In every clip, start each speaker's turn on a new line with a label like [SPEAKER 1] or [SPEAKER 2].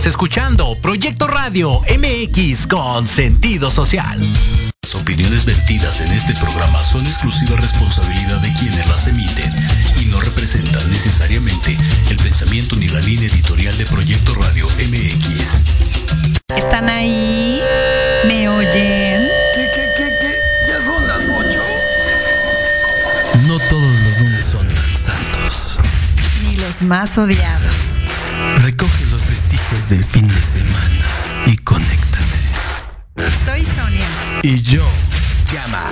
[SPEAKER 1] Estás escuchando Proyecto Radio MX con sentido social.
[SPEAKER 2] Las opiniones vertidas en este programa son exclusiva responsabilidad de quienes las emiten y no representan necesariamente el pensamiento ni la línea editorial de Proyecto Radio MX.
[SPEAKER 3] ¿Están ahí? ¿Me oyen?
[SPEAKER 4] ¿Qué, qué, qué, qué? Ya son las ocho.
[SPEAKER 2] No todos los lunes son tan santos.
[SPEAKER 3] Ni los más odiados.
[SPEAKER 2] Recoge vestigios del fin de semana y conéctate.
[SPEAKER 3] Soy Sonia.
[SPEAKER 2] Y yo,
[SPEAKER 1] Llama.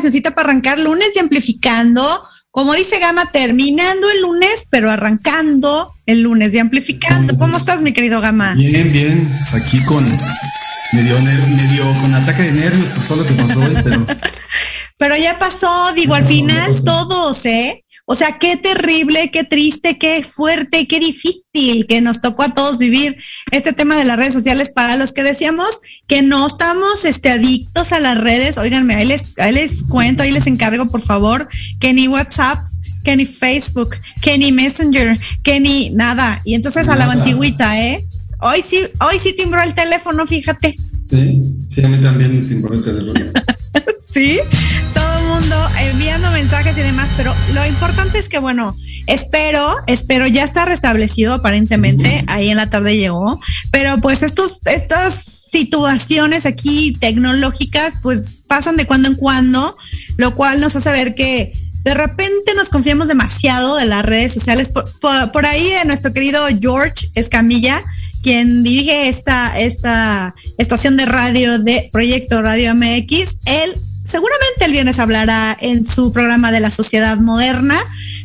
[SPEAKER 3] Cancioncita para arrancar lunes de Amplificando! Como dice Gama, terminando el lunes, pero arrancando el lunes de Amplificando. ¿Cómo estás, mi querido Gama?
[SPEAKER 4] Bien, bien. Pues aquí con medio, medio con ataque de nervios por todo lo que pasó hoy, pero
[SPEAKER 3] Pero ya pasó, digo, al final
[SPEAKER 4] pasó.
[SPEAKER 3] todos, ¿eh? O sea, qué terrible, qué triste, qué fuerte, qué difícil que nos tocó a todos vivir este tema de las redes sociales para los que decíamos que no estamos este, adictos a las redes. Óiganme, ahí les, ahí les cuento, ahí les encargo, por favor, que ni WhatsApp, que ni Facebook, que ni Messenger, que ni nada. Y entonces a la antigüita, ¿eh? Hoy sí, hoy sí timbró el teléfono, fíjate.
[SPEAKER 4] sí, sí, a mí también timbró el teléfono.
[SPEAKER 3] Sí, todo el mundo enviando mensajes y demás, pero lo importante es que, bueno, espero, espero, ya está restablecido aparentemente, ahí en la tarde llegó, pero pues estos, estas situaciones aquí tecnológicas, pues pasan de cuando en cuando, lo cual nos hace ver que de repente nos confiamos demasiado de las redes sociales. Por, por- por ahí eh, nuestro querido George Escamilla, quien dirige esta, esta estación de radio de Proyecto Radio MX, él seguramente el viernes hablará en su programa de la sociedad moderna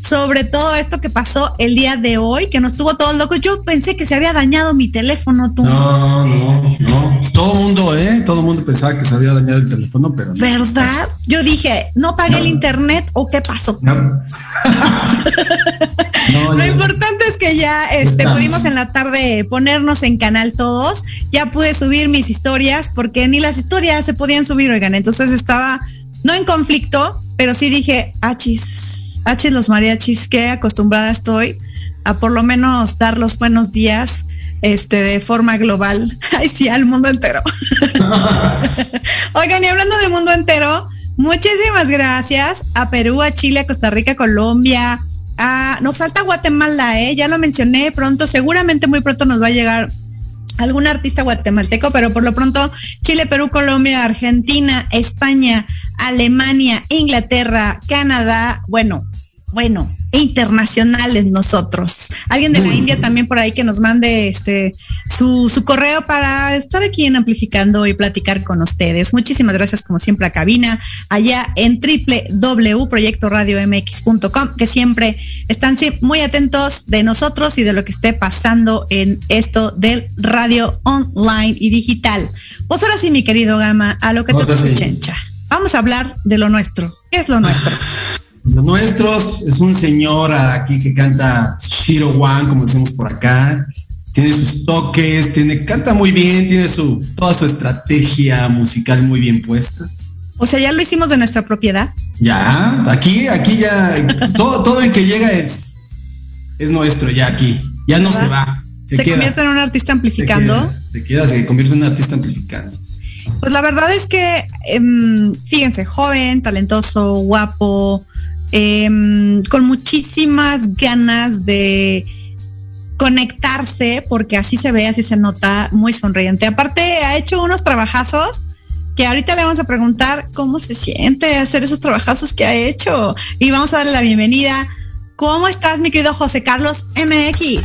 [SPEAKER 3] sobre todo esto que pasó el día de hoy, que nos tuvo todos locos. Yo pensé que se había dañado mi teléfono, tú.
[SPEAKER 4] No, no, no. Todo mundo, ¿eh? Todo el mundo pensaba que se había dañado el teléfono, pero no.
[SPEAKER 3] ¿Verdad? Yo dije, ¿no pagué
[SPEAKER 4] No.
[SPEAKER 3] el internet o qué pasó?
[SPEAKER 4] No. No,
[SPEAKER 3] Lo importante es que ya este,
[SPEAKER 4] Estamos.
[SPEAKER 3] pudimos en la tarde ponernos en canal todos. Ya pude subir mis historias porque ni las historias se podían subir, oigan. Entonces estaba no en conflicto, pero sí dije, achis, achis los mariachis, que acostumbrada estoy a por lo menos dar los buenos días este, de forma global. Ay, sí, al mundo entero. Oigan, y hablando del mundo entero, muchísimas gracias a Perú, a Chile, a Costa Rica, Colombia. A, nos falta Guatemala, ¿eh? ya lo mencioné pronto, seguramente muy pronto nos va a llegar algún artista guatemalteco, pero por lo pronto Chile, Perú, Colombia, Argentina, España, Alemania, Inglaterra, Canadá, bueno, bueno, internacionales nosotros. Alguien de la India también por ahí que nos mande este su, su correo para estar aquí en Amplificando y platicar con ustedes. Muchísimas gracias como siempre a Cabina, allá en www.proyectoradiomx.com, que siempre están sí, muy atentos de nosotros y de lo que esté pasando en esto del radio online y digital. Pues ahora sí, mi querido Gama, a lo que
[SPEAKER 4] Ahora
[SPEAKER 3] te
[SPEAKER 4] sí.
[SPEAKER 3] chencha. Vamos a hablar de lo nuestro. ¿Qué es lo nuestro?
[SPEAKER 4] Los nuestros es un señor aquí que canta Shiro One, como decimos por acá. Tiene sus toques, tiene, canta muy bien, tiene su, toda su estrategia musical muy bien puesta.
[SPEAKER 3] O sea, ya lo hicimos de nuestra propiedad.
[SPEAKER 4] Ya, aquí, aquí ya, todo, todo el que llega es, es nuestro ya aquí. Ya no se va. Se,
[SPEAKER 3] Se,
[SPEAKER 4] queda.
[SPEAKER 3] convierte en un artista
[SPEAKER 4] se
[SPEAKER 3] amplificando.
[SPEAKER 4] queda, se queda, se convierte en un artista amplificando.
[SPEAKER 3] Pues la verdad es que, em, fíjense, joven, talentoso, guapo, em, con muchísimas ganas de conectarse, porque así se ve, así se nota, muy sonriente. Aparte, ha hecho unos trabajazos que ahorita le vamos a preguntar cómo se siente hacer esos trabajazos que ha hecho. Y vamos a darle la bienvenida. ¿Cómo estás, mi querido José Carlos MX?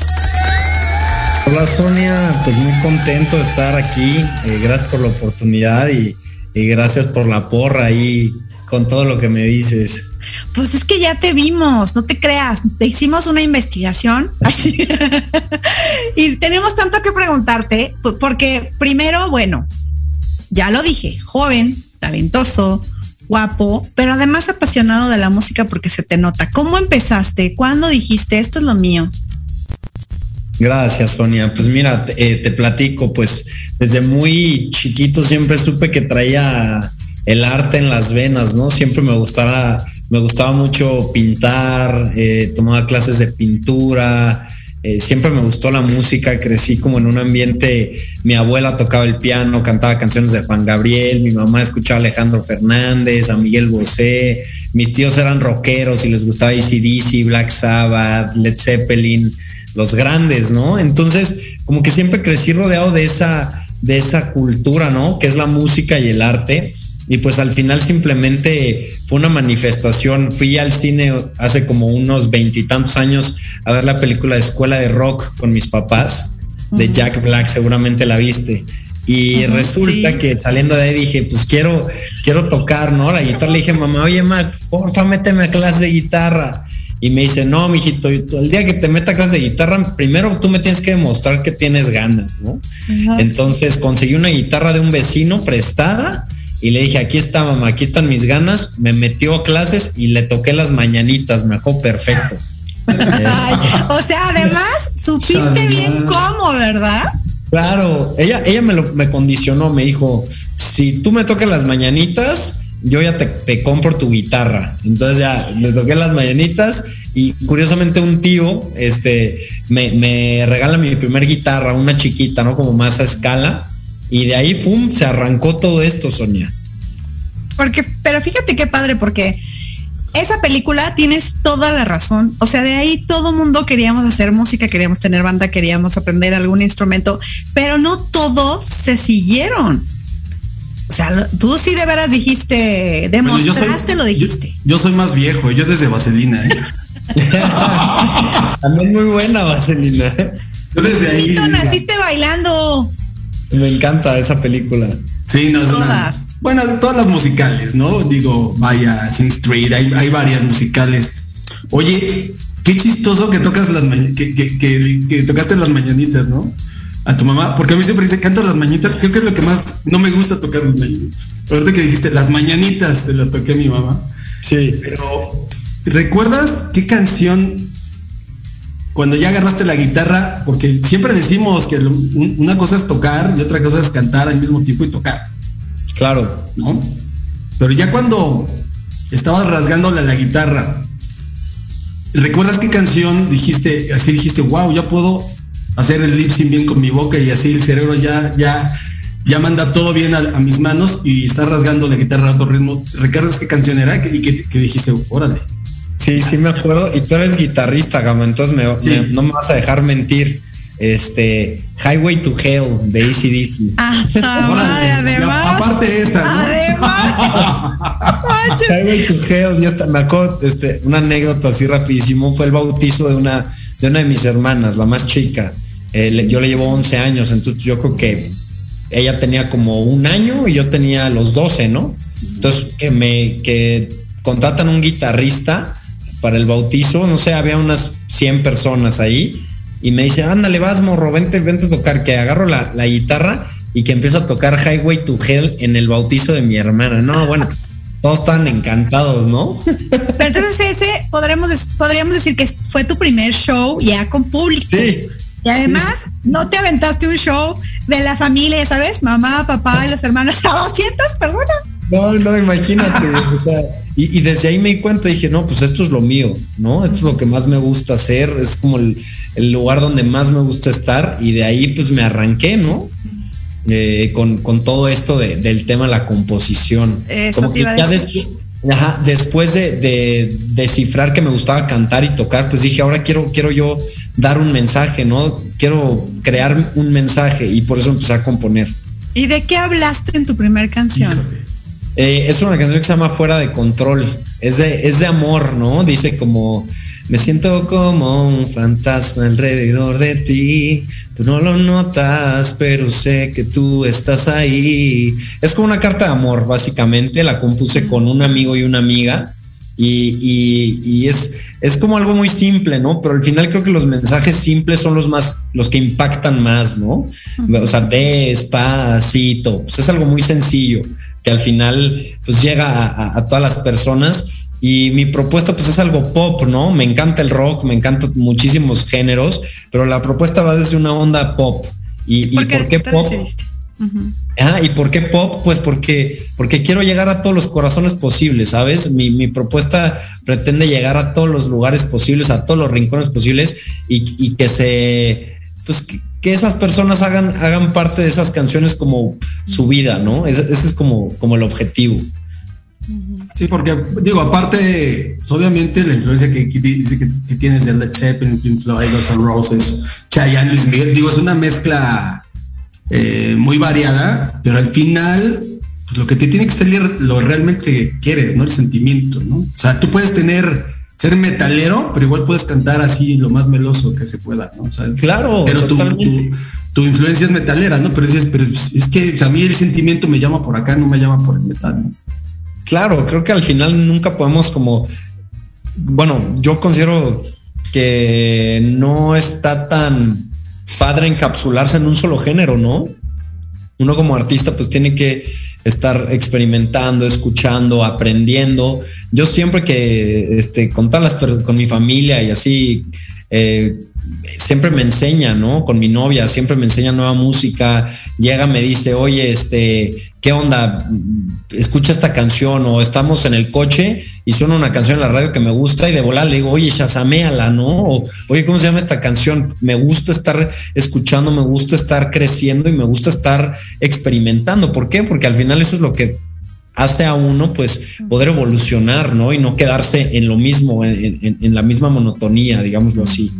[SPEAKER 5] Hola Sonia, pues muy contento de estar aquí. Eh, gracias por la oportunidad y, y gracias por la porra ahí con todo lo que me dices.
[SPEAKER 3] Pues es que ya te vimos, no te creas, te hicimos una investigación y tenemos tanto que preguntarte, porque primero, bueno, ya lo dije, joven, talentoso, guapo, pero además apasionado de la música porque se te nota. ¿Cómo empezaste? ¿Cuándo dijiste esto es lo mío?
[SPEAKER 5] Gracias, Sonia. Pues mira, te, eh, platico, pues desde muy chiquito siempre supe que traía el arte en las venas, ¿no? Siempre me gustaba, me gustaba mucho pintar, eh, tomaba clases de pintura, eh, siempre me gustó la música, crecí como en un ambiente, mi abuela tocaba el piano, cantaba canciones de Juan Gabriel, mi mamá escuchaba a Alejandro Fernández, a Miguel Bosé, mis tíos eran rockeros y les gustaba ACDC, Black Sabbath, Led Zeppelin, los grandes, ¿no? Entonces, como que siempre crecí rodeado de esa, de esa cultura, ¿no? Que es la música y el arte y pues al final simplemente fue una manifestación. Fui al cine hace como unos veintitantos años a ver la película Escuela de Rock con mis papás, de Jack Black, seguramente la viste. Y resulta que saliendo de ahí dije, pues quiero, quiero tocar, ¿no? La guitarra. Le dije, mamá, oye, Mac, porfa, méteme a clase de guitarra. Y me dice, no, mijito, el día que te meta a clase de guitarra, primero tú me tienes que demostrar que tienes ganas, ¿no? Entonces conseguí una guitarra de un vecino prestada y le dije, aquí está mamá, aquí están mis ganas, me metió a clases y le toqué las mañanitas, me dejó perfecto.
[SPEAKER 3] o sea, además, supiste bien cómo, ¿verdad?
[SPEAKER 5] Claro, ella, ella me, lo, me condicionó, me dijo, si tú me tocas las mañanitas, yo ya te, compro tu guitarra. Entonces ya le toqué las mañanitas y curiosamente un tío este, me, me regala mi primer guitarra, una chiquita, ¿no? Como más a escala y de ahí, ¡fum!, se arrancó todo esto, Sonia.
[SPEAKER 3] Porque, pero fíjate qué padre, porque esa película tienes toda la razón. O sea, de ahí todo mundo queríamos hacer música, queríamos tener banda, queríamos aprender algún instrumento, pero no todos se siguieron. O sea, tú sí de veras dijiste, demostraste, lo dijiste.
[SPEAKER 4] Yo, soy más viejo, yo desde Vaselina. ¿eh?
[SPEAKER 5] También muy buena Vaselina.
[SPEAKER 3] Yo desde ahí. naciste bailando.
[SPEAKER 5] Me encanta esa película.
[SPEAKER 4] Sí, no es todas. bueno, todas las musicales, ¿no? Digo, vaya, Sin Street, hay, varias musicales. Oye, qué chistoso que tocas las que, que, que, tocaste las mañanitas, ¿no? A tu mamá, porque a mí siempre dice, canta las mañanitas, creo que es lo que más no me gusta tocar las mañanitas. Ahorita que dijiste, las mañanitas se las toqué a mi mamá.
[SPEAKER 5] Sí.
[SPEAKER 4] Pero, ¿recuerdas qué canción cuando ya agarraste la guitarra, porque siempre decimos que una cosa es tocar y otra cosa es cantar al mismo tiempo y tocar.
[SPEAKER 5] Claro.
[SPEAKER 4] ¿No? Pero ya cuando estabas rasgándole la guitarra, ¿recuerdas qué canción dijiste, así dijiste, wow, ya puedo hacer el lip sync bien con mi boca y así el cerebro ya, ya, ya manda todo bien a, mis manos y está rasgando la guitarra a otro ritmo? ¿Recuerdas qué canción era y que dijiste, órale?
[SPEAKER 5] Sí, sí me acuerdo. Y tú eres guitarrista, Gama, entonces no me vas a dejar mentir. Este, Highway to Hell de ACDC.
[SPEAKER 3] Ah, además.
[SPEAKER 4] Aparte esa. ¿no?
[SPEAKER 3] Además.
[SPEAKER 5] Highway to Hell, ya me acuerdo, este, una anécdota así rapidísimo, fue el bautizo de una, de una de mis hermanas, la más chica. Eh, yo le llevo 11 años, entonces yo creo que ella tenía como un año y yo tenía los 12, ¿no? Entonces que me, que contratan un guitarrista para el bautizo, no sé, había unas 100 personas ahí y me dice, ándale, vas, morro, vente, vente a tocar, que agarro la, guitarra y que empiezo a tocar Highway to Hell en el bautizo de mi hermana. No, bueno, todos están encantados, ¿no?
[SPEAKER 3] Pero entonces ese podremos, podríamos decir que fue tu primer show ya con público. Sí. Y además, no te aventaste un show de la familia, ¿sabes? Mamá, papá los hermanos a 200 personas.
[SPEAKER 5] No, no, imagínate. y, desde ahí me di cuenta, dije, no, pues esto es lo mío, ¿no? Esto es lo que más me gusta hacer, es como el, lugar donde más me gusta estar y de ahí pues me arranqué, ¿no? Eh, con, todo esto del tema de la composición.
[SPEAKER 3] Eso que ya
[SPEAKER 5] después de, descifrar que me gustaba cantar y tocar, pues dije, ahora quiero, quiero yo dar un mensaje, ¿no? Quiero crear un mensaje y por eso empecé a componer.
[SPEAKER 3] ¿Y de qué hablaste en tu primera canción?
[SPEAKER 5] Eh, es una canción que se llama Fuera de Control. Es de, es de amor, ¿no? Dice como, me siento como un fantasma alrededor de ti. Tú no lo notas, pero sé que tú estás ahí. Es como una carta de amor, básicamente. La compuse con un amigo y una amiga. y, es, es como algo muy simple, ¿no? Pero al final creo que los mensajes simples son los más, los que impactan más, ¿no? O sea, despacito, pues es algo muy sencillo que al final pues llega a, a todas las personas y mi propuesta pues es algo pop, ¿no? Me encanta el rock, me encantan muchísimos géneros, pero la propuesta va desde una onda pop. ¿Y por qué, pop? Ah, ¿y por qué pop? Pues porque, porque quiero llegar a todos los corazones posibles, ¿sabes? Mi, propuesta pretende llegar a todos los lugares posibles, a todos los rincones posibles y, que se, pues que, esas personas hagan, hagan parte de esas canciones como su vida, ¿no? Ese, es como, como el objetivo.
[SPEAKER 4] Sí, porque digo, aparte, obviamente la influencia que, que, tienes de Led Zeppelin, Pink Floyd, Los Roses, Chayanne, Luis Miguel, digo, es una mezcla eh, muy variada, pero al final, pues lo que te tiene que salir lo realmente quieres, ¿no? El sentimiento, ¿no? O sea, tú puedes tener, ser metalero, pero igual puedes cantar así lo más meloso que se pueda, ¿no?
[SPEAKER 5] claro,
[SPEAKER 4] pero tu, tu, influencia es metalera, ¿no? Pero dices, pero es que a mí el sentimiento me llama por acá, no me llama por el metal, ¿no?
[SPEAKER 5] Claro, creo que al final nunca podemos como, bueno, yo considero que no está tan padre encapsularse en un solo género, ¿no? Uno como artista pues tiene que estar experimentando, escuchando, aprendiendo. Yo siempre que este, con todas las con mi familia y así eh, siempre me enseña, ¿no? Con mi novia, siempre me enseña nueva música, llega, me dice, oye, este, ¿qué onda? Escucha esta canción o estamos en el coche y suena una canción en la radio que me gusta y de volar le digo, oye, shazameala, ¿no? Oye, ¿cómo se llama esta canción? Me gusta estar escuchando, me gusta estar creciendo y me gusta estar experimentando. ¿Por qué? Porque al final eso es lo que hace a uno pues poder evolucionar, ¿no? Y no quedarse en lo mismo, en la misma monotonía, digámoslo así.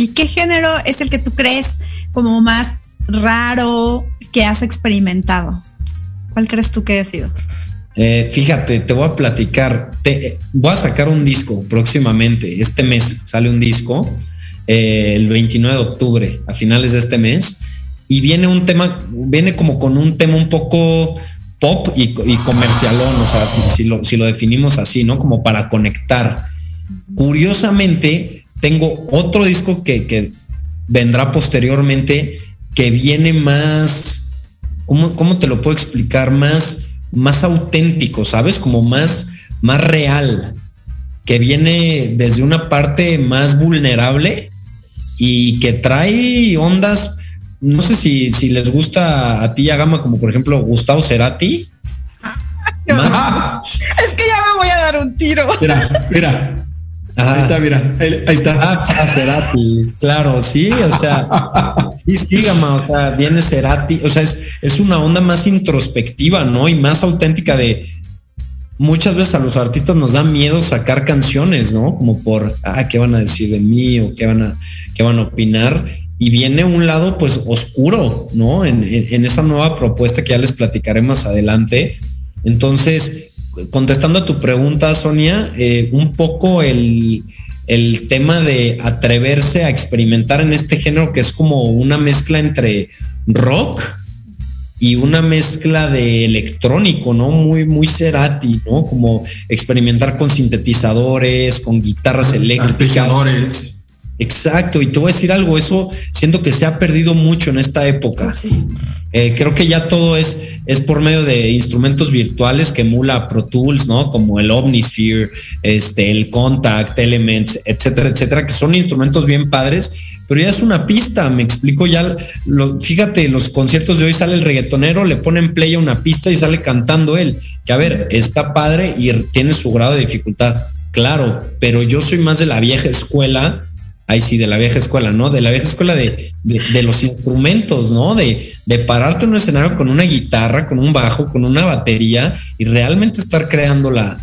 [SPEAKER 3] ¿Y qué género es el que tú crees como más raro que has experimentado? ¿Cuál crees tú que ha sido?
[SPEAKER 5] Eh, fíjate, te voy a platicar. Te, voy a sacar un disco próximamente. Este mes sale un disco, eh, el 29 de octubre, a finales de este mes. Y viene un tema, viene como con un tema un poco pop y, comercialón, o sea, si, lo, si lo definimos así, ¿no? Como para conectar. Curiosamente, tengo otro disco que, vendrá posteriormente que viene más, ¿cómo, ¿cómo, te lo puedo explicar? Más, más auténtico, ¿sabes? Como más, más real, que viene desde una parte más vulnerable y que trae ondas, no sé si, si les gusta a ti, Gama, como por ejemplo Gustavo Cerati.
[SPEAKER 3] Es que ya me voy a dar un tiro.
[SPEAKER 4] Mira, mira, Ahí está, mira, ahí, está.
[SPEAKER 5] Ah, pues, Cerati, claro, sí, o sea, sí, sí, o sea, viene Cerati, o sea, es, es una onda más introspectiva, ¿no? Y más auténtica de, muchas veces a los artistas nos da miedo sacar canciones, ¿no? Como por, ah, ¿qué van a decir de mí o qué van a, qué van a opinar? Y viene un lado, pues, oscuro, ¿no? En, en esa nueva propuesta que ya les platicaré más adelante. Entonces, contestando a tu pregunta, Sonia, eh, un poco el, tema de atreverse a experimentar en este género que es como una mezcla entre rock y una mezcla de electrónico, ¿no? Muy, muy Cerati, ¿no? Como experimentar con sintetizadores, con guitarras eléctricas. Exacto, y te voy a decir algo, eso siento que se ha perdido mucho en esta época. Eh, creo que ya todo es, es por medio de instrumentos virtuales que emula Pro Tools, ¿no? Como el Omnisphere, este, el Contact, Elements, etcétera, etcétera, que son instrumentos bien padres, pero ya es una pista, me explico ya, lo, fíjate, los conciertos de hoy sale el reggaetonero, le ponen play a una pista y sale cantando él, que a ver, está padre y tiene su grado de dificultad, claro, pero yo soy más de la vieja escuela ahí sí, de la vieja escuela, ¿no? De la vieja escuela de, los instrumentos, ¿no? De, de, pararte en un escenario con una guitarra, con un bajo, con una batería y realmente estar creando la,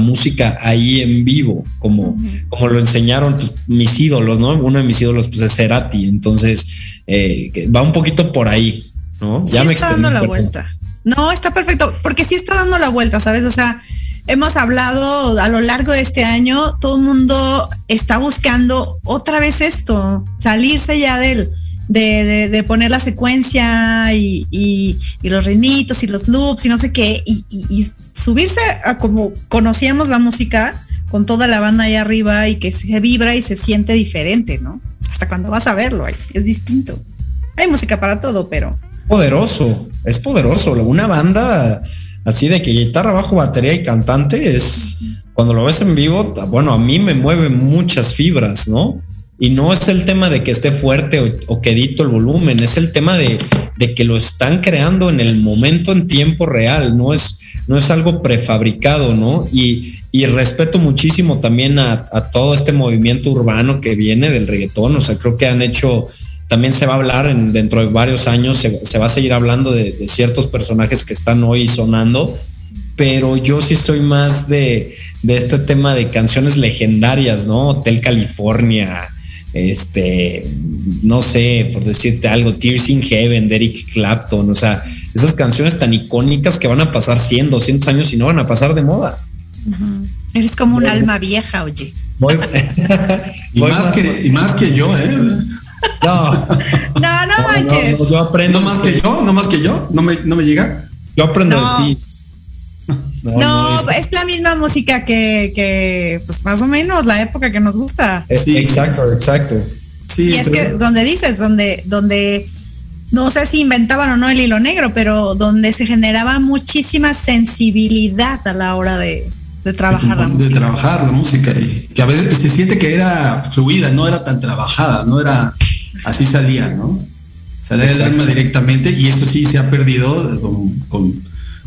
[SPEAKER 5] música ahí en vivo, como, como lo enseñaron pues, mis ídolos, ¿no? Uno de mis ídolos pues, es Cerati, entonces eh, va un poquito por ahí, ¿no?
[SPEAKER 3] Ya me está dando la vuelta. No, está perfecto, porque sí está dando la vuelta, ¿sabes? O sea, hemos hablado a lo largo de este año, todo el mundo está buscando otra vez esto, salirse ya del, de, de, poner la secuencia y, y, los ritmitos y los loops y no sé qué, y, subirse a como conocíamos la música, con toda la banda ahí arriba y que se vibra y se siente diferente, ¿no? Hasta cuando vas a verlo, es distinto. Hay música para todo, pero...
[SPEAKER 5] Poderoso, es poderoso. Una banda así de que guitarra, bajo, batería y cantante es, cuando lo ves en vivo, bueno, a mí me mueve muchas fibras, ¿no? Y no es el tema de que esté fuerte o, que edito el volumen, es el tema de, de, que lo están creando en el momento, en tiempo real, no es, no es algo prefabricado, ¿no? Y, y respeto muchísimo también a, todo este movimiento urbano que viene del reggaetón. O sea, creo que han hecho, también se va a hablar en, dentro de varios años, se, va a seguir hablando de, ciertos personajes que están hoy sonando, pero yo sí soy más de, este tema de canciones legendarias, ¿no? Hotel California, este, no sé, por decirte algo, Tears in Heaven, de Eric Clapton, o sea, esas canciones tan icónicas que van a pasar 100, 200 años y no van a pasar de moda.
[SPEAKER 3] Eres como un alma vieja, oye.
[SPEAKER 4] y, más que, y más que yo, ¿eh?
[SPEAKER 3] No, no, no manches.
[SPEAKER 4] No, yo aprendo. No más que yo, no más que yo, no me, no me llega.
[SPEAKER 5] Yo aprendo de ti.
[SPEAKER 3] No, es... la misma música que, que, pues más o menos la época que nos gusta.
[SPEAKER 5] Sí. Exacto, exacto.
[SPEAKER 3] Sí, y es que donde dices, donde, donde no sé si inventaban o no el hilo negro, pero donde se generaba muchísima sensibilidad a la hora de, de trabajar la música.
[SPEAKER 4] De trabajar la música, y que a veces se siente que era fluida, no era tan trabajada, no era así salía, ¿no? Salía del alma directamente y eso sí se ha perdido con,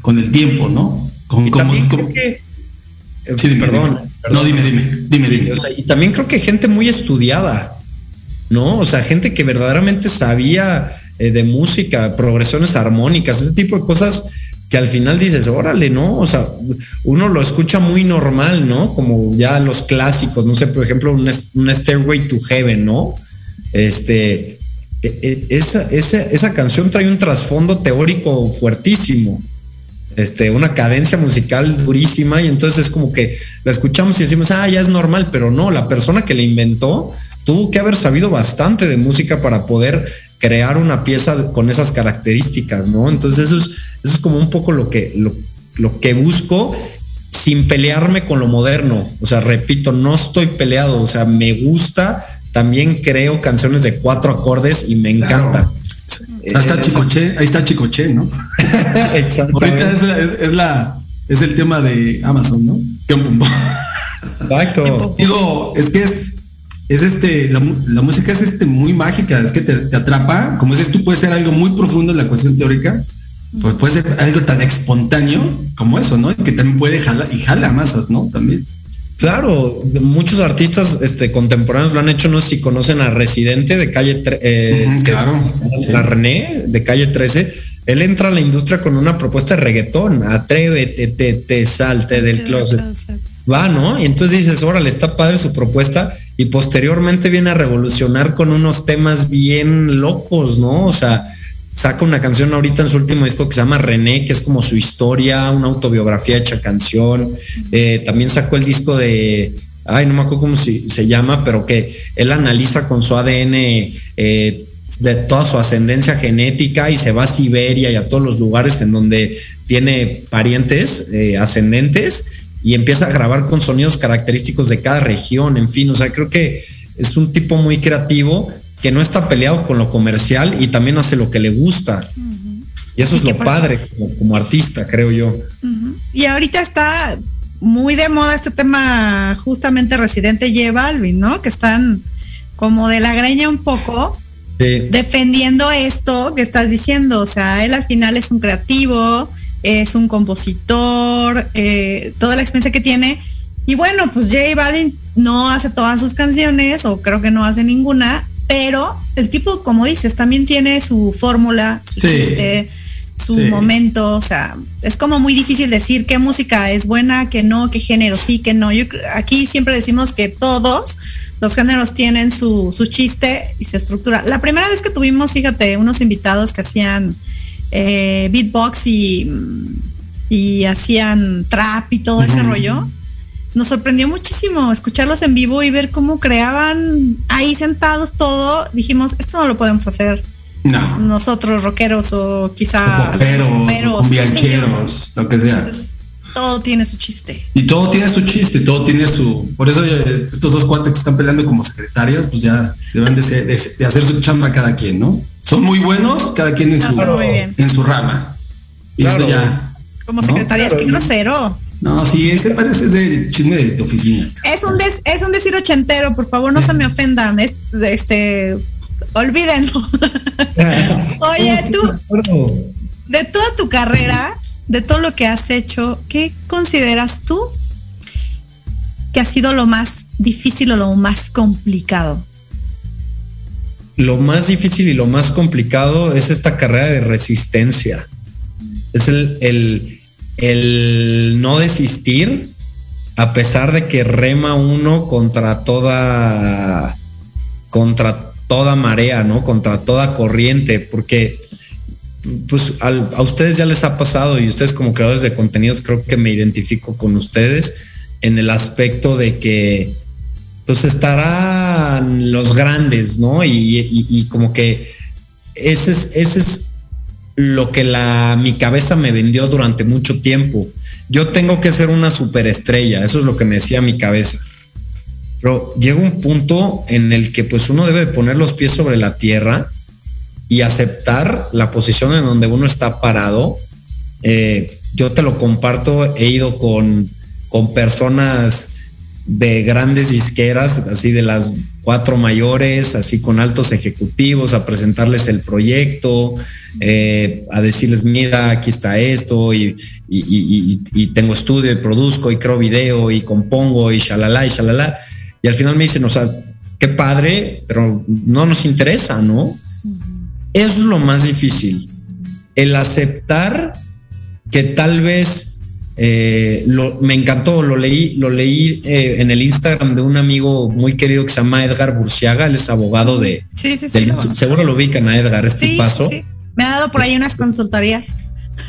[SPEAKER 4] con, el tiempo, ¿no? Con, como,
[SPEAKER 5] que, sí, perdón,
[SPEAKER 4] No, dime, dime, dime, dime.
[SPEAKER 5] y también creo que gente muy estudiada, ¿no? O sea, gente que verdaderamente sabía eh, de música, progresiones armónicas, ese tipo de cosas que al final dices, órale, ¿no? O sea, uno lo escucha muy normal, ¿no? Como ya los clásicos, no sé, por ejemplo, un, Stairway to Heaven, ¿no? Este, e, e, esa, esa, esa canción trae un trasfondo teórico fuertísimo, este, una cadencia musical durísima y entonces es como que la escuchamos y decimos, ah, ya es normal, pero no, la persona que la inventó tuvo que haber sabido bastante de música para poder crear una pieza con esas características, ¿no? Entonces eso es, eso es como un poco lo que, lo, que busco sin pelearme con lo moderno. O sea, repito, no estoy peleado, o sea, me gusta, también creo canciones de cuatro acordes y me encanta.
[SPEAKER 4] Ahí está Chicoche, ahí está Chicoche, ¿no? Exacto. Ahorita es, la, es el tema de Amazon, ¿no? Exacto. Digo, es que es, es este, la, música es este muy mágica, es que te, atrapa, como dices tú, puede ser algo muy profundo en la cuestión teórica, pues puede ser algo tan espontáneo como eso, ¿no? Que también puede jalar y jala masas, ¿no? También.
[SPEAKER 5] Claro, muchos artistas este, contemporáneos lo han hecho, no sé si conocen a Residente de calle, eh, claro, la René de calle 13. Él entra a la industria con una propuesta de reggaetón, atrévete, te, te salte del closet. Va, ¿no? Y entonces dices, órale, está padre su propuesta y posteriormente viene a revolucionar con unos temas bien locos, ¿no? O sea, saca una canción ahorita en su último disco que se llama René, que es como su historia, una autobiografía hecha canción. Eh, también sacó el disco de, ay, no me acuerdo cómo se, llama, pero que él analiza con su ADN eh, de toda su ascendencia genética y se va a Siberia y a todos los lugares en donde tiene parientes eh, ascendentes y empieza a grabar con sonidos característicos de cada región, en fin, o sea, creo que es un tipo muy creativo que no está peleado con lo comercial y también hace lo que le gusta. Y eso es lo padre como, artista, creo yo.
[SPEAKER 3] Y ahorita está muy de moda este tema justamente Residente J Balvin, ¿no? Que están como de la greña un poco. Defendiendo esto que estás diciendo, o sea, él al final es un creativo, es un compositor, eh, toda la experiencia que tiene. Y bueno, pues J Balvin no hace todas sus canciones, o creo que no hace ninguna, pero el tipo, como dices, también tiene su fórmula, su chiste, su momento. O sea, es como muy difícil decir qué música es buena, qué no, qué género sí, qué no. Yo aquí siempre decimos que todos los géneros tienen su, su chiste y su estructura. La primera vez que tuvimos, fíjate, unos invitados que hacían eh, beatbox y, y hacían trap y todo ese rollo. Nos sorprendió muchísimo escucharlos en vivo y ver cómo creaban ahí sentados todo. Dijimos, esto no lo podemos hacer. Nosotros, rockeros o quizá.
[SPEAKER 4] Pero, lo que sea.
[SPEAKER 3] todo tiene su chiste.
[SPEAKER 4] Y todo tiene su chiste, todo tiene su. Por eso eh, estos dos cuates que están peleando como secretarios, pues ya deben de, hacer su chamba cada quien, ¿no? Son muy buenos, cada quien en, su, en su rama. Y eso ya.
[SPEAKER 3] Como secretarias, qué grosero.
[SPEAKER 4] No, sí, ese parece de chisme de, oficina.
[SPEAKER 3] Es un, es un decir ochentero, por favor, no se me ofendan. este, olvídenlo. Oye, tú, de toda tu carrera, de todo lo que has hecho, ¿qué consideras tú que ha sido lo más difícil o lo más complicado?
[SPEAKER 5] Lo más difícil y lo más complicado es esta carrera de resistencia. Es el, el el no desistir a pesar de que rema uno contra toda contra toda marea, ¿no? Contra toda corriente, porque pues a ustedes ya les ha pasado y ustedes como creadores de contenidos creo que me identifico con ustedes en el aspecto de que pues estarán los grandes, ¿no? Y, como que ese es, ese es lo que la, mi cabeza me vendió durante mucho tiempo. Yo tengo que ser una superestrella, eso es lo que me decía mi cabeza. Pero llega un punto en el que pues uno debe poner los pies sobre la tierra y aceptar la posición en donde uno está parado. Eh, yo te lo comparto, he ido con, con personas de grandes disqueras, así de las cuatro mayores, así con altos ejecutivos, a presentarles el proyecto, eh, a decirles, mira, aquí está esto, y, tengo estudio, y produzco, y creo video, y compongo, y shalala, y shalala. Y al final me dicen, o sea, qué padre, pero no nos interesa, ¿no? Eso es lo más difícil, el aceptar que tal vez eh, me encantó, lo leí, lo leí eh, en el Instagram de un amigo muy querido que se llama Edgar Burciaga, él es abogado de.
[SPEAKER 3] Sí, sí, sí.
[SPEAKER 5] seguro lo ubican a Edgar, este paso.
[SPEAKER 3] Me ha dado por ahí unas consultorías.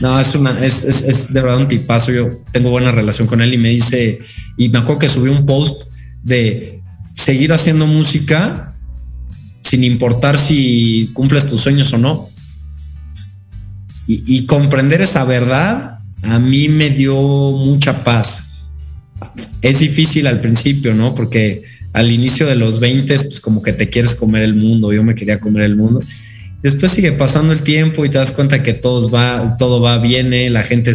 [SPEAKER 5] No, es una, es, es, de verdad un tipazo. Yo tengo buena relación con él y me dice, y me acuerdo que subió un post de seguir haciendo música sin importar si cumples tus sueños o no. y comprender esa verdad a mí me dio mucha paz. Es difícil al principio, ¿no? Porque al inicio de los 20, pues como que te quieres comer el mundo, yo me quería comer el mundo. Después sigue pasando el tiempo y te das cuenta que todo va, todo va, viene, la gente,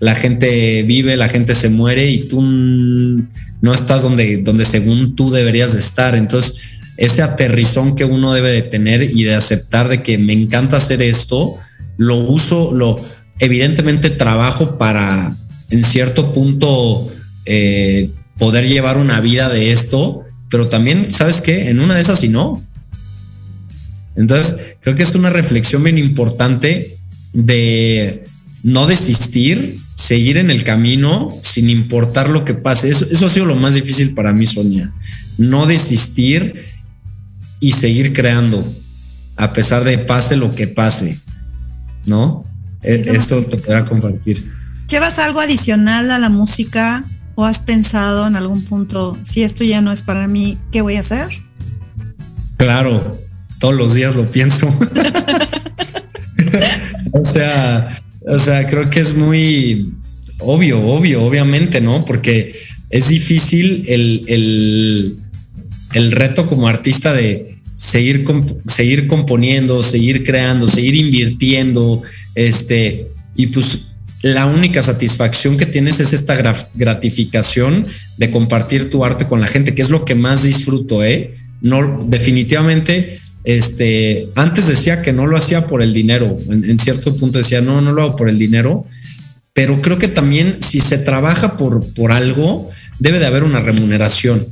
[SPEAKER 5] la gente vive, la gente se muere y tú no estás donde, donde según tú deberías de estar. Entonces, ese aterrizón que uno debe de tener y de aceptar de que me encanta hacer esto, lo uso, lo, evidentemente trabajo para, en cierto punto, eh, poder llevar una vida de esto, pero también, ¿sabes qué? En una de esas y no. Entonces, creo que es una reflexión bien importante de no desistir, seguir en el camino sin importar lo que pase. Eso, eso ha sido lo más difícil para mí, Sonia. No desistir y seguir creando, a pesar de pase lo que pase, ¿no? Eh, esto te podrá compartir.
[SPEAKER 3] ¿Llevas algo adicional a la música o has pensado en algún punto, si esto ya no es para mí, ¿qué voy a hacer?
[SPEAKER 5] Claro, todos los días lo pienso. o sea, o sea, creo que es muy obvio, obvio, obviamente, ¿no? Porque es difícil el, el, el reto como artista de seguir, seguir componiendo, seguir creando, seguir invirtiendo, este, y pues la única satisfacción que tienes es esta gratificación de compartir tu arte con la gente, que es lo que más disfruto, ¿eh? No, definitivamente, este, antes decía que no lo hacía por el dinero, en, cierto punto decía, no, no lo hago por el dinero, pero creo que también si se trabaja por, por algo, debe de haber una remuneración.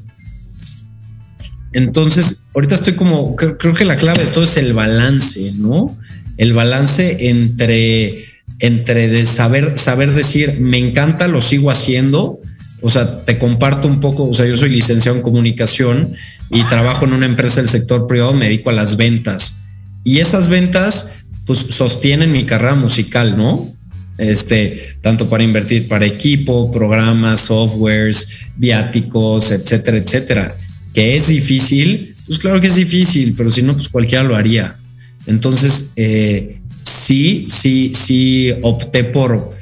[SPEAKER 5] Entonces, ahorita estoy como, creo, que la clave de todo es el balance, ¿no? El balance entre, entre de saber, saber decir, me encanta, lo sigo haciendo. O sea, te comparto un poco, o sea, yo soy licenciado en comunicación y trabajo en una empresa del sector privado, me dedico a las ventas. Y esas ventas, pues, sostienen mi carrera musical, ¿no? Este, tanto para invertir para equipo, programas, softwares, viáticos, etcétera, etcétera que es difícil, pues claro que es difícil, pero si no, pues cualquiera lo haría. Entonces, eh, sí, sí, sí opté por,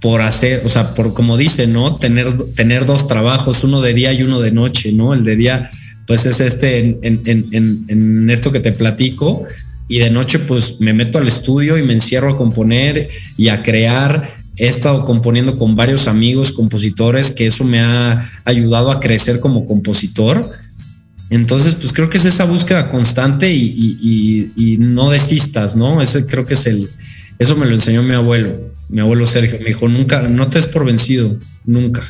[SPEAKER 5] por hacer, o sea, por como dice, ¿no? Tener, tener dos trabajos, uno de día y uno de noche, ¿no? El de día, pues es este, en, en, en, en esto que te platico, y de noche pues me meto al estudio y me encierro a componer y a crear. He estado componiendo con varios amigos compositores que eso me ha ayudado a crecer como compositor. Entonces, pues creo que es esa búsqueda constante y, y, y, y no desistas, ¿no? Ese creo que es el, eso me lo enseñó mi abuelo, mi abuelo Sergio. Me dijo, nunca, no te des por vencido, nunca.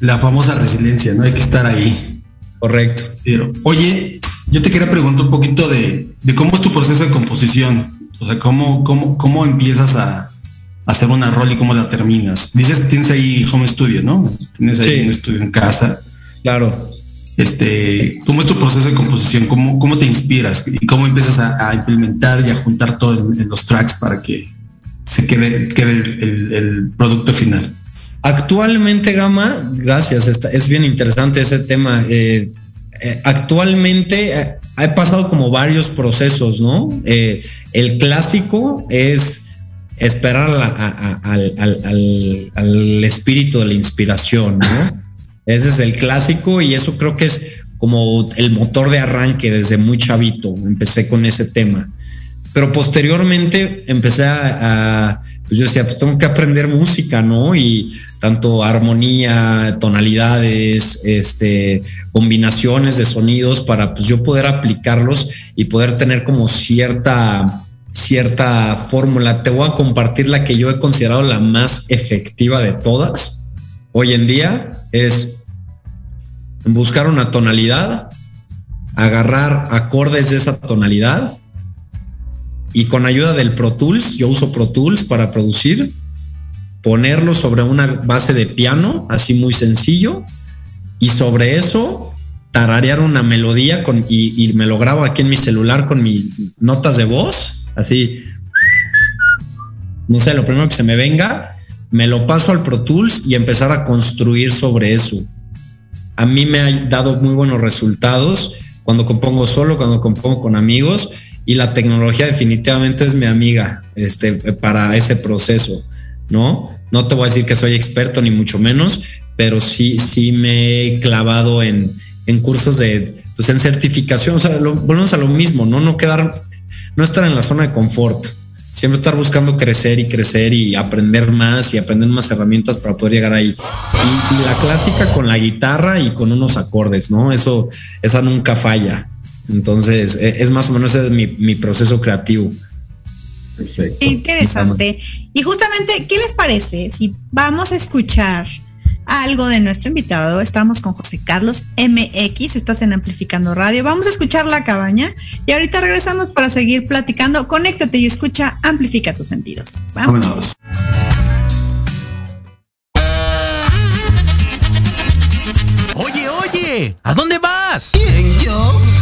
[SPEAKER 4] La famosa resiliencia, ¿no? Hay que estar ahí.
[SPEAKER 5] Correcto.
[SPEAKER 4] Pero, oye, yo te quería preguntar un poquito de, de, cómo es tu proceso de composición. O sea, cómo, cómo, cómo empiezas a, hacer una rol y cómo la terminas. Dices que tienes ahí home studio, ¿no? Tienes ahí sí. un estudio en casa.
[SPEAKER 5] Claro.
[SPEAKER 4] Este, ¿Cómo es tu proceso de composición? ¿Cómo, cómo te inspiras? ¿Y cómo empiezas a, implementar y a juntar todo en, los tracks para que se quede, quede el, producto final?
[SPEAKER 5] Actualmente, Gama, gracias, es bien interesante ese tema. Eh, eh, actualmente eh, he pasado como varios procesos, ¿no? Eh, el clásico es esperar al, al, al, espíritu de la inspiración, ¿no? Ese es el clásico y eso creo que es como el motor de arranque desde muy chavito. Empecé con ese tema. Pero posteriormente empecé a, a pues yo decía, pues tengo que aprender música, ¿no? Y tanto armonía, tonalidades, este, combinaciones de sonidos para pues yo poder aplicarlos y poder tener como cierta, cierta fórmula. Te voy a compartir la que yo he considerado la más efectiva de todas. Hoy en día es buscar una tonalidad, agarrar acordes de esa tonalidad y con ayuda del Pro Tools, yo uso Pro Tools para producir, ponerlo sobre una base de piano, así muy sencillo, y sobre eso tararear una melodía con, y, y me lo grabo aquí en mi celular con mis notas de voz, así, no sé, lo primero que se me venga, me lo paso al Pro Tools y empezar a construir sobre eso. A mí me ha dado muy buenos resultados cuando compongo solo, cuando compongo con amigos y la tecnología definitivamente es mi amiga este, para ese proceso, ¿no? No te voy a decir que soy experto ni mucho menos, pero sí, sí me he clavado en, en cursos de, pues en certificación, o sea, lo, volvemos a lo mismo, ¿no? No quedar, no estar en la zona de confort, siempre estar buscando crecer y crecer y aprender más y aprender más herramientas para poder llegar ahí. Y, la clásica con la guitarra y con unos acordes, ¿no? Eso, esa nunca falla. Entonces, es más o menos ese es mi, mi proceso creativo.
[SPEAKER 3] Perfecto. Interesante. Y justamente, ¿qué les parece si vamos a escuchar algo de nuestro invitado? Estamos con José Carlos MX, estás en Amplificando Radio. Vamos a escuchar La Cabaña y ahorita regresamos para seguir platicando. Conéctate y escucha, amplifica tus sentidos. Vamos. Vámonos.
[SPEAKER 1] Oye, oye, ¿a dónde vas?
[SPEAKER 6] ¿Quién, yo?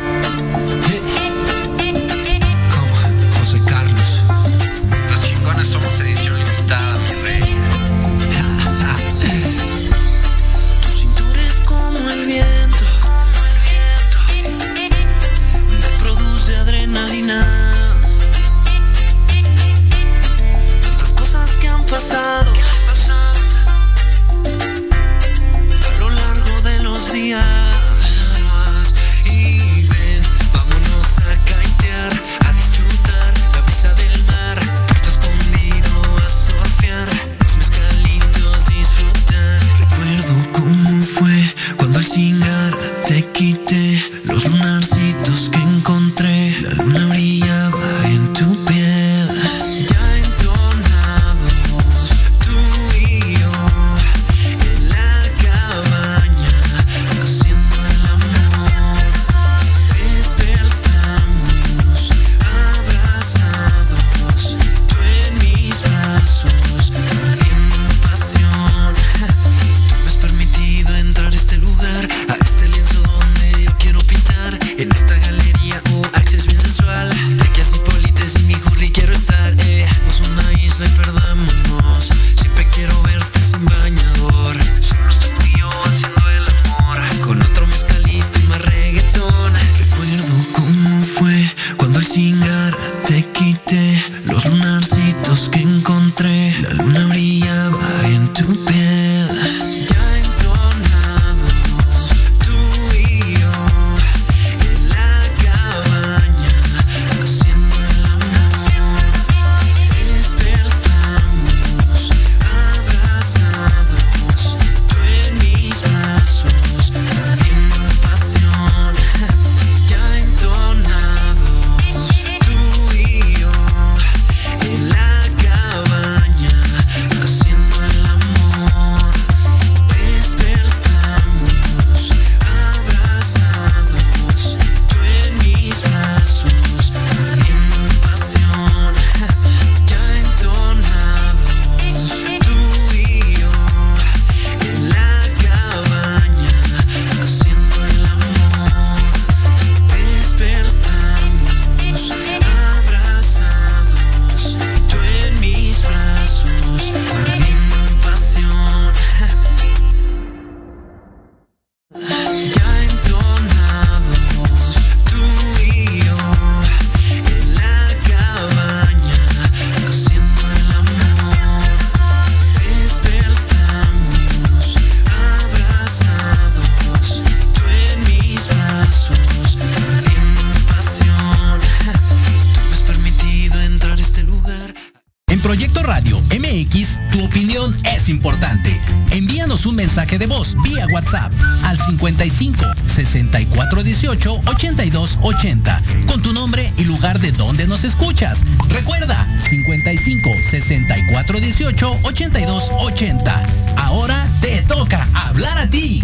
[SPEAKER 1] 64 18 82 80. Ahora te toca hablar a ti.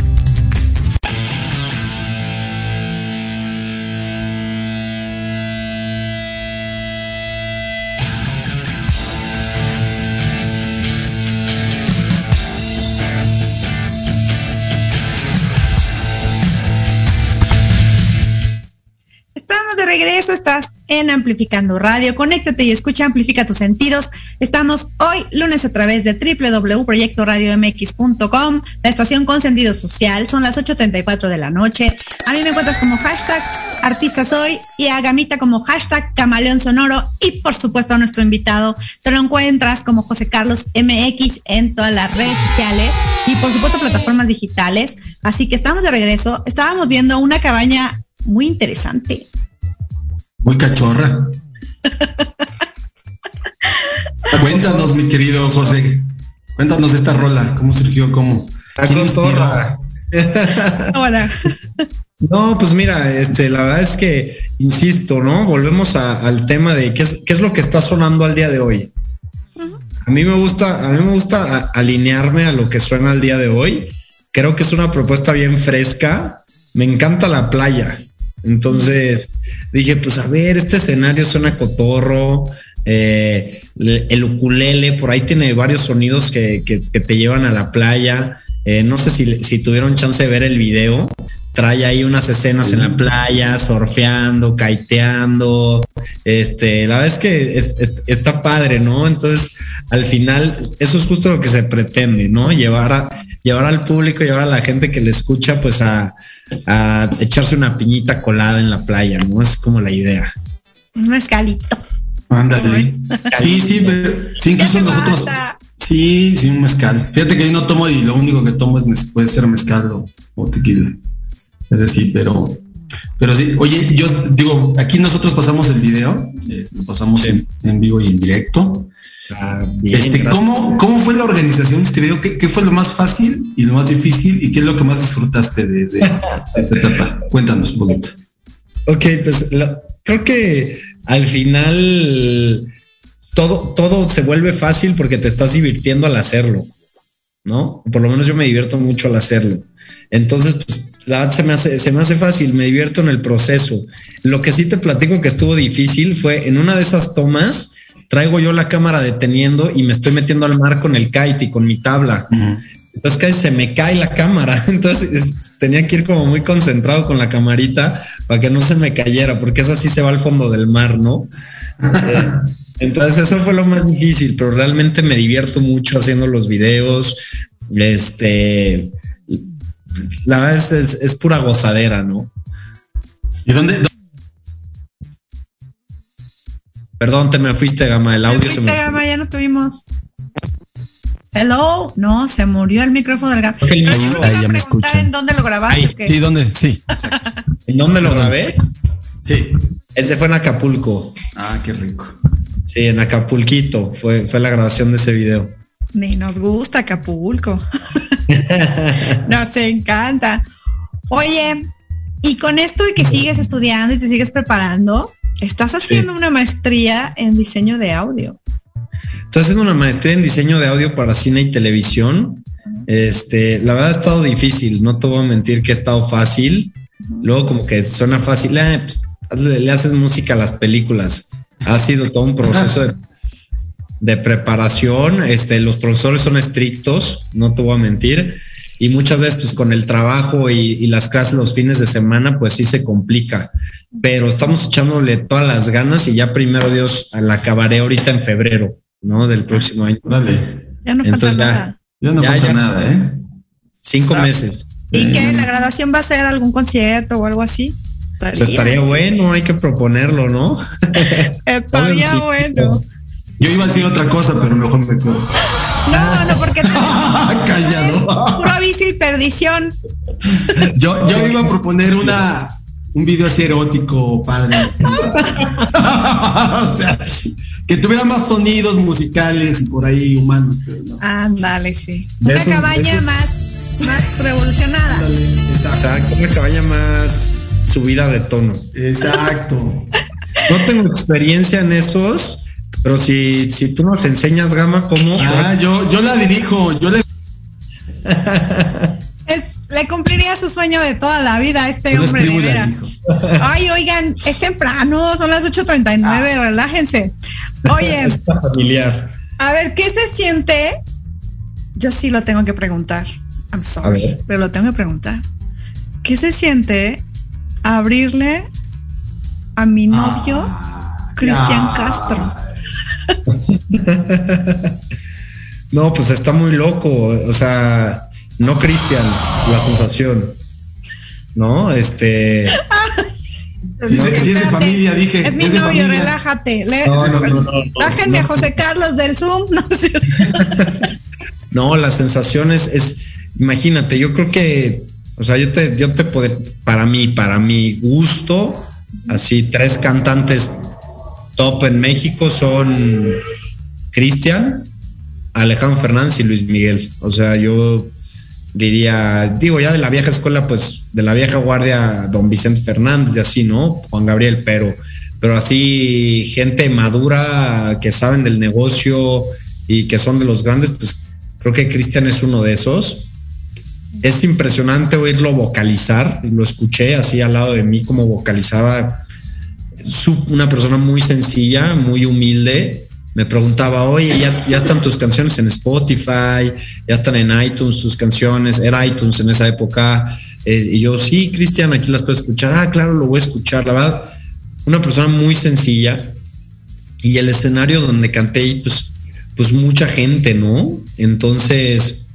[SPEAKER 3] Estamos de regreso, estás en Amplificando Radio. Conéctate y escucha, amplifica tus sentidos. Estamos hoy lunes a través de www.proyectoradiomx.com, la estación con sentido social. Son las 8.34 de la noche. A mí me encuentras como hashtag artista soy y a Gamita como hashtag camaleón sonoro y por supuesto a nuestro invitado te lo encuentras como José Carlos MX en todas las redes sociales y por supuesto plataformas digitales. Así que estamos de regreso. Estábamos viendo una cabaña muy interesante.
[SPEAKER 4] Muy cachorra. Cuéntanos, mi querido José. Cuéntanos de esta rola. ¿Cómo surgió? ¿Cómo?
[SPEAKER 3] Hola.
[SPEAKER 5] No, pues mira, este, la verdad es que, insisto, ¿no? Volvemos a- al tema de qué es, qué es lo que está sonando al día de hoy. A mí me gusta, a mí me gusta alinearme a lo que suena al día de hoy. Creo que es una propuesta bien fresca. Me encanta la playa. Entonces dije, pues a ver, este escenario suena cotorro. Eh, el ukulele, por ahí tiene varios sonidos que, que- que te llevan a la playa. Eh, no sé si, si tuvieron chance de ver el video. Trae ahí unas escenas en la playa, surfeando, kaiteando. Este, la verdad es que es- es- está padre, ¿no? Entonces, al final, eso es justo lo que se pretende, ¿no? Llevar a, llevar al público, llevar a la gente que le escucha, pues a, a echarse una piñita colada en la playa, ¿no? Es como la idea.
[SPEAKER 3] Un mezcalito.
[SPEAKER 4] Ándale. Sí, sí, pero- sí, incluso nosotros.
[SPEAKER 3] basta.
[SPEAKER 4] Sí, sí, un mezcal. Fíjate que yo no tomo y lo único que tomo es puede ser mezcal o, o tequila. Es decir, pero, pero sí. Oye, yo digo, aquí nosotros pasamos el video, eh, lo pasamos
[SPEAKER 5] Sí.
[SPEAKER 4] en, en vivo y en directo.
[SPEAKER 5] Ah, bien,
[SPEAKER 4] Este. ¿cómo, ¿Cómo fue la organización de este video? ¿Qué, qué fue lo más fácil y lo más difícil? ¿Y qué es lo que más disfrutaste de, de, de esta etapa? Cuéntanos un poquito.
[SPEAKER 5] Ok, pues lo- creo que al final todo, todo se vuelve fácil porque te estás divirtiendo al hacerlo, ¿no? Por lo menos yo me divierto mucho al hacerlo. Entonces, pues la verdad se me hace, se me hace fácil, me divierto en el proceso. Lo que sí te platico que estuvo difícil fue en una de esas tomas, traigo yo la cámara deteniendo y me estoy metiendo al mar con el kite y con mi tabla. Entonces casi se me cae la cámara. Entonces es- tenía que ir como muy concentrado con la camarita para que no se me cayera, porque esa sí se va al fondo del mar, ¿no? Eh, entonces eso fue lo más difícil, pero realmente me divierto mucho haciendo los videos. Este, la verdad es, es- es pura gozadera, ¿no?
[SPEAKER 4] ¿Y dónde?
[SPEAKER 5] Perdón, te me fuiste, Gama, el audio se me
[SPEAKER 3] Fuiste, Gama, ya no tuvimos. Hello, no, se murió el micrófono del gato.
[SPEAKER 5] Ahí-
[SPEAKER 4] ya me escuchan.
[SPEAKER 3] ¿En dónde lo grabaste?
[SPEAKER 4] Sí, ¿dónde? Sí.
[SPEAKER 5] ¿En dónde lo grabé?
[SPEAKER 4] Sí.
[SPEAKER 5] Ese fue en Acapulco.
[SPEAKER 4] Ah, qué rico.
[SPEAKER 5] Sí, en Acapulquito fue, fue la grabación de ese video.
[SPEAKER 3] Ni nos gusta Acapulco. nos encanta. Oye, y con esto de que sigues estudiando y te sigues preparando, estás haciendo una maestría en diseño de audio.
[SPEAKER 5] Estoy haciendo una maestría en diseño de audio para cine y televisión. Este, la verdad ha estado difícil, no te voy a mentir que ha estado fácil. Luego como que suena fácil, "Ah, pues, le haces música a las películas. Ha sido todo un proceso de, de preparación. Este, los profesores son estrictos, no te voy a mentir. Y muchas veces, pues con el trabajo y, y las clases los fines de semana, pues sí se complica. Pero estamos echándole todas las ganas y ya primero Dios la acabaré ahorita en febrero, ¿no? Del próximo año.
[SPEAKER 3] Ya no falta
[SPEAKER 5] Entonces,
[SPEAKER 3] nada.
[SPEAKER 4] Ya no
[SPEAKER 5] Ya,
[SPEAKER 4] falta
[SPEAKER 5] ya.
[SPEAKER 4] nada, ¿eh?
[SPEAKER 5] Cinco meses.
[SPEAKER 3] ¿Y qué? ¿La graduación va a ser algún concierto o algo así?
[SPEAKER 5] O sea, estaría bueno, hay que proponerlo, ¿no?
[SPEAKER 3] Estaría
[SPEAKER 5] Sí.
[SPEAKER 3] bueno.
[SPEAKER 4] Yo iba a decir otra cosa, pero mejor me quedo.
[SPEAKER 3] No, no, porque te-
[SPEAKER 4] Callado.
[SPEAKER 3] puro vicio y perdición.
[SPEAKER 4] Yo, yo iba a proponer una un video así erótico, padre. o sea, que tuviera más sonidos musicales y por ahí humanos. Pero no.
[SPEAKER 3] Ándale, sí.
[SPEAKER 5] De
[SPEAKER 3] Una
[SPEAKER 5] esos-
[SPEAKER 3] cabaña
[SPEAKER 5] esos-
[SPEAKER 3] más más revolucionada.
[SPEAKER 5] O sea, una cabaña más subida de tono.
[SPEAKER 4] Exacto.
[SPEAKER 5] No tengo experiencia en esos, pero si, si tú nos enseñas, Gama, cómo.
[SPEAKER 4] Ah, yo, yo la dirijo, yo le.
[SPEAKER 3] Le cumpliría su sueño de toda la vida a este hombre de
[SPEAKER 4] dirijo.
[SPEAKER 3] Ay, oigan, es temprano, son las 8.39,
[SPEAKER 4] Ah.
[SPEAKER 3] relájense. Oye,
[SPEAKER 5] Es familiar.
[SPEAKER 3] a ver, ¿qué se siente? Yo sí lo tengo que preguntar. I'm
[SPEAKER 5] A
[SPEAKER 3] sorry,
[SPEAKER 5] ver.
[SPEAKER 3] pero lo tengo que preguntar. ¿Qué se siente abrirle a mi novio,
[SPEAKER 4] Ah,
[SPEAKER 3] Cristian. Castro?
[SPEAKER 5] No, pues está muy loco. O sea, no Cristian, la sensación. ¿No? Este.
[SPEAKER 4] Sí, es de familia, dije.
[SPEAKER 3] Es mi
[SPEAKER 4] es
[SPEAKER 3] novio,
[SPEAKER 4] familia.
[SPEAKER 3] relájate. Le-
[SPEAKER 5] No, no, no, no, no,
[SPEAKER 3] Bájenme a. José Carlos del Zoom. No, es cierto.
[SPEAKER 5] No, la sensación es, es- imagínate, yo creo que, o sea, yo te, yo te puedo, para mí, para mi gusto, así tres cantantes top en México son Cristian, Alejandro Fernández y Luis Miguel. O sea, yo diría, digo, ya de la vieja escuela, pues de la vieja guardia, don Vicente Fernández y así, ¿no? Juan Gabriel, pero, pero así gente madura que saben del negocio y que son de los grandes, pues creo que Cristian es uno de esos. Es impresionante oírlo vocalizar, lo escuché así al lado de mí como vocalizaba. Una persona muy sencilla, muy humilde. Me preguntaba, oye, ya, están tus canciones en Spotify, ya están en iTunes tus canciones, era iTunes en esa época. Eh, y yo, sí, Cristian, aquí las puedo escuchar. Ah, claro, lo voy a escuchar. La verdad, una persona muy sencilla. Y el escenario donde canté, pues, pues mucha gente, ¿no? Entonces,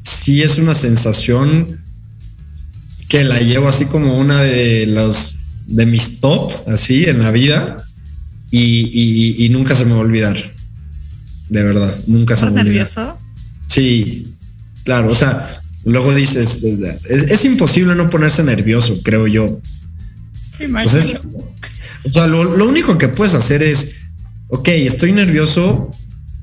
[SPEAKER 5] sí es una sensación que la llevo así como una de los de mis top, así en la vida, y, y- y nunca se me va a olvidar. De verdad, nunca se me
[SPEAKER 3] ¿Estás
[SPEAKER 5] va a olvidar.
[SPEAKER 3] nervioso?
[SPEAKER 5] Sí, claro, o sea, luego dices, es, es imposible no ponerse nervioso, creo yo. Pues es- o sea, lo, lo único que puedes hacer es, ok, estoy nervioso,